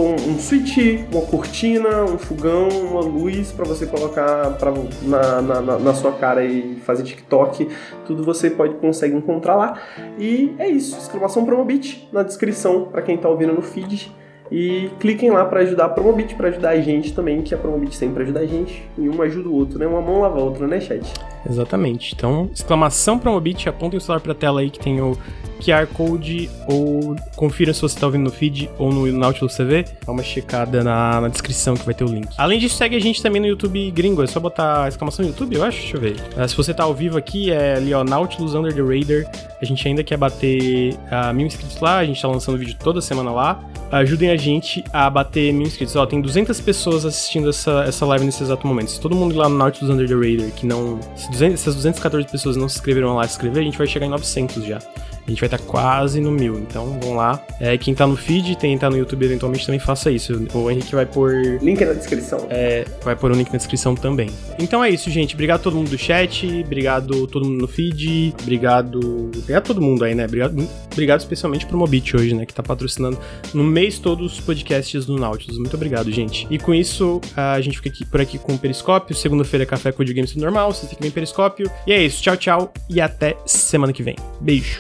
um switch, uma cortina, um fogão, uma luz para você colocar pra, na, na, na, sua cara e fazer TikTok, tudo você pode consegue encontrar lá. E é isso, exclamação Promobit na descrição para quem está ouvindo no feed. E cliquem lá para ajudar a Promobit, para ajudar a gente também, que a Promobit sempre ajuda a gente. E um ajuda o outro, né? Uma mão lava a outra, né, chat? Exatamente. Então, exclamação Promobit, apontem o celular pra tela aí que tem o QR Code ou confira se você tá ouvindo no feed ou no Nautilus TV. Dá uma checada na, na descrição que vai ter o link. Além disso, segue a gente também no YouTube gringo. É só botar exclamação YouTube, eu acho. Deixa eu ver. Uh, se você tá ao vivo aqui, é ali, ó, Nautilus Under the Radar. A gente ainda quer bater uh, mil inscritos lá. A gente tá lançando vídeo toda semana lá. Ajudem a gente a bater mil inscritos. Ó, tem 200 pessoas assistindo essa, essa live nesse exato momento. Se todo mundo lá no Nautilus Under the Radar, que não. Se 200, essas 214 pessoas não se inscreveram lá se inscrever, a gente vai chegar em 900 já. A gente vai estar quase no mil. Então vamos lá. É, quem tá no feed, quem tá no YouTube eventualmente também faça isso. O Henrique vai pôr. Link na descrição. É, vai pôr o link na descrição também. Então é isso, gente. Obrigado a todo mundo do chat. Obrigado a todo mundo no feed. Obrigado. Obrigado a todo mundo aí, né? Obrigado, obrigado especialmente pro Mobit hoje, né? Que tá patrocinando no mês todos os podcasts do Nautilus. Muito obrigado, gente. E com isso, a gente fica aqui, por aqui com o Periscópio. Segunda-feira é café com o Games normal. Você fica bem Periscópio. E é isso. Tchau, tchau. E até semana que vem. Beijo.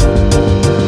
Thank you.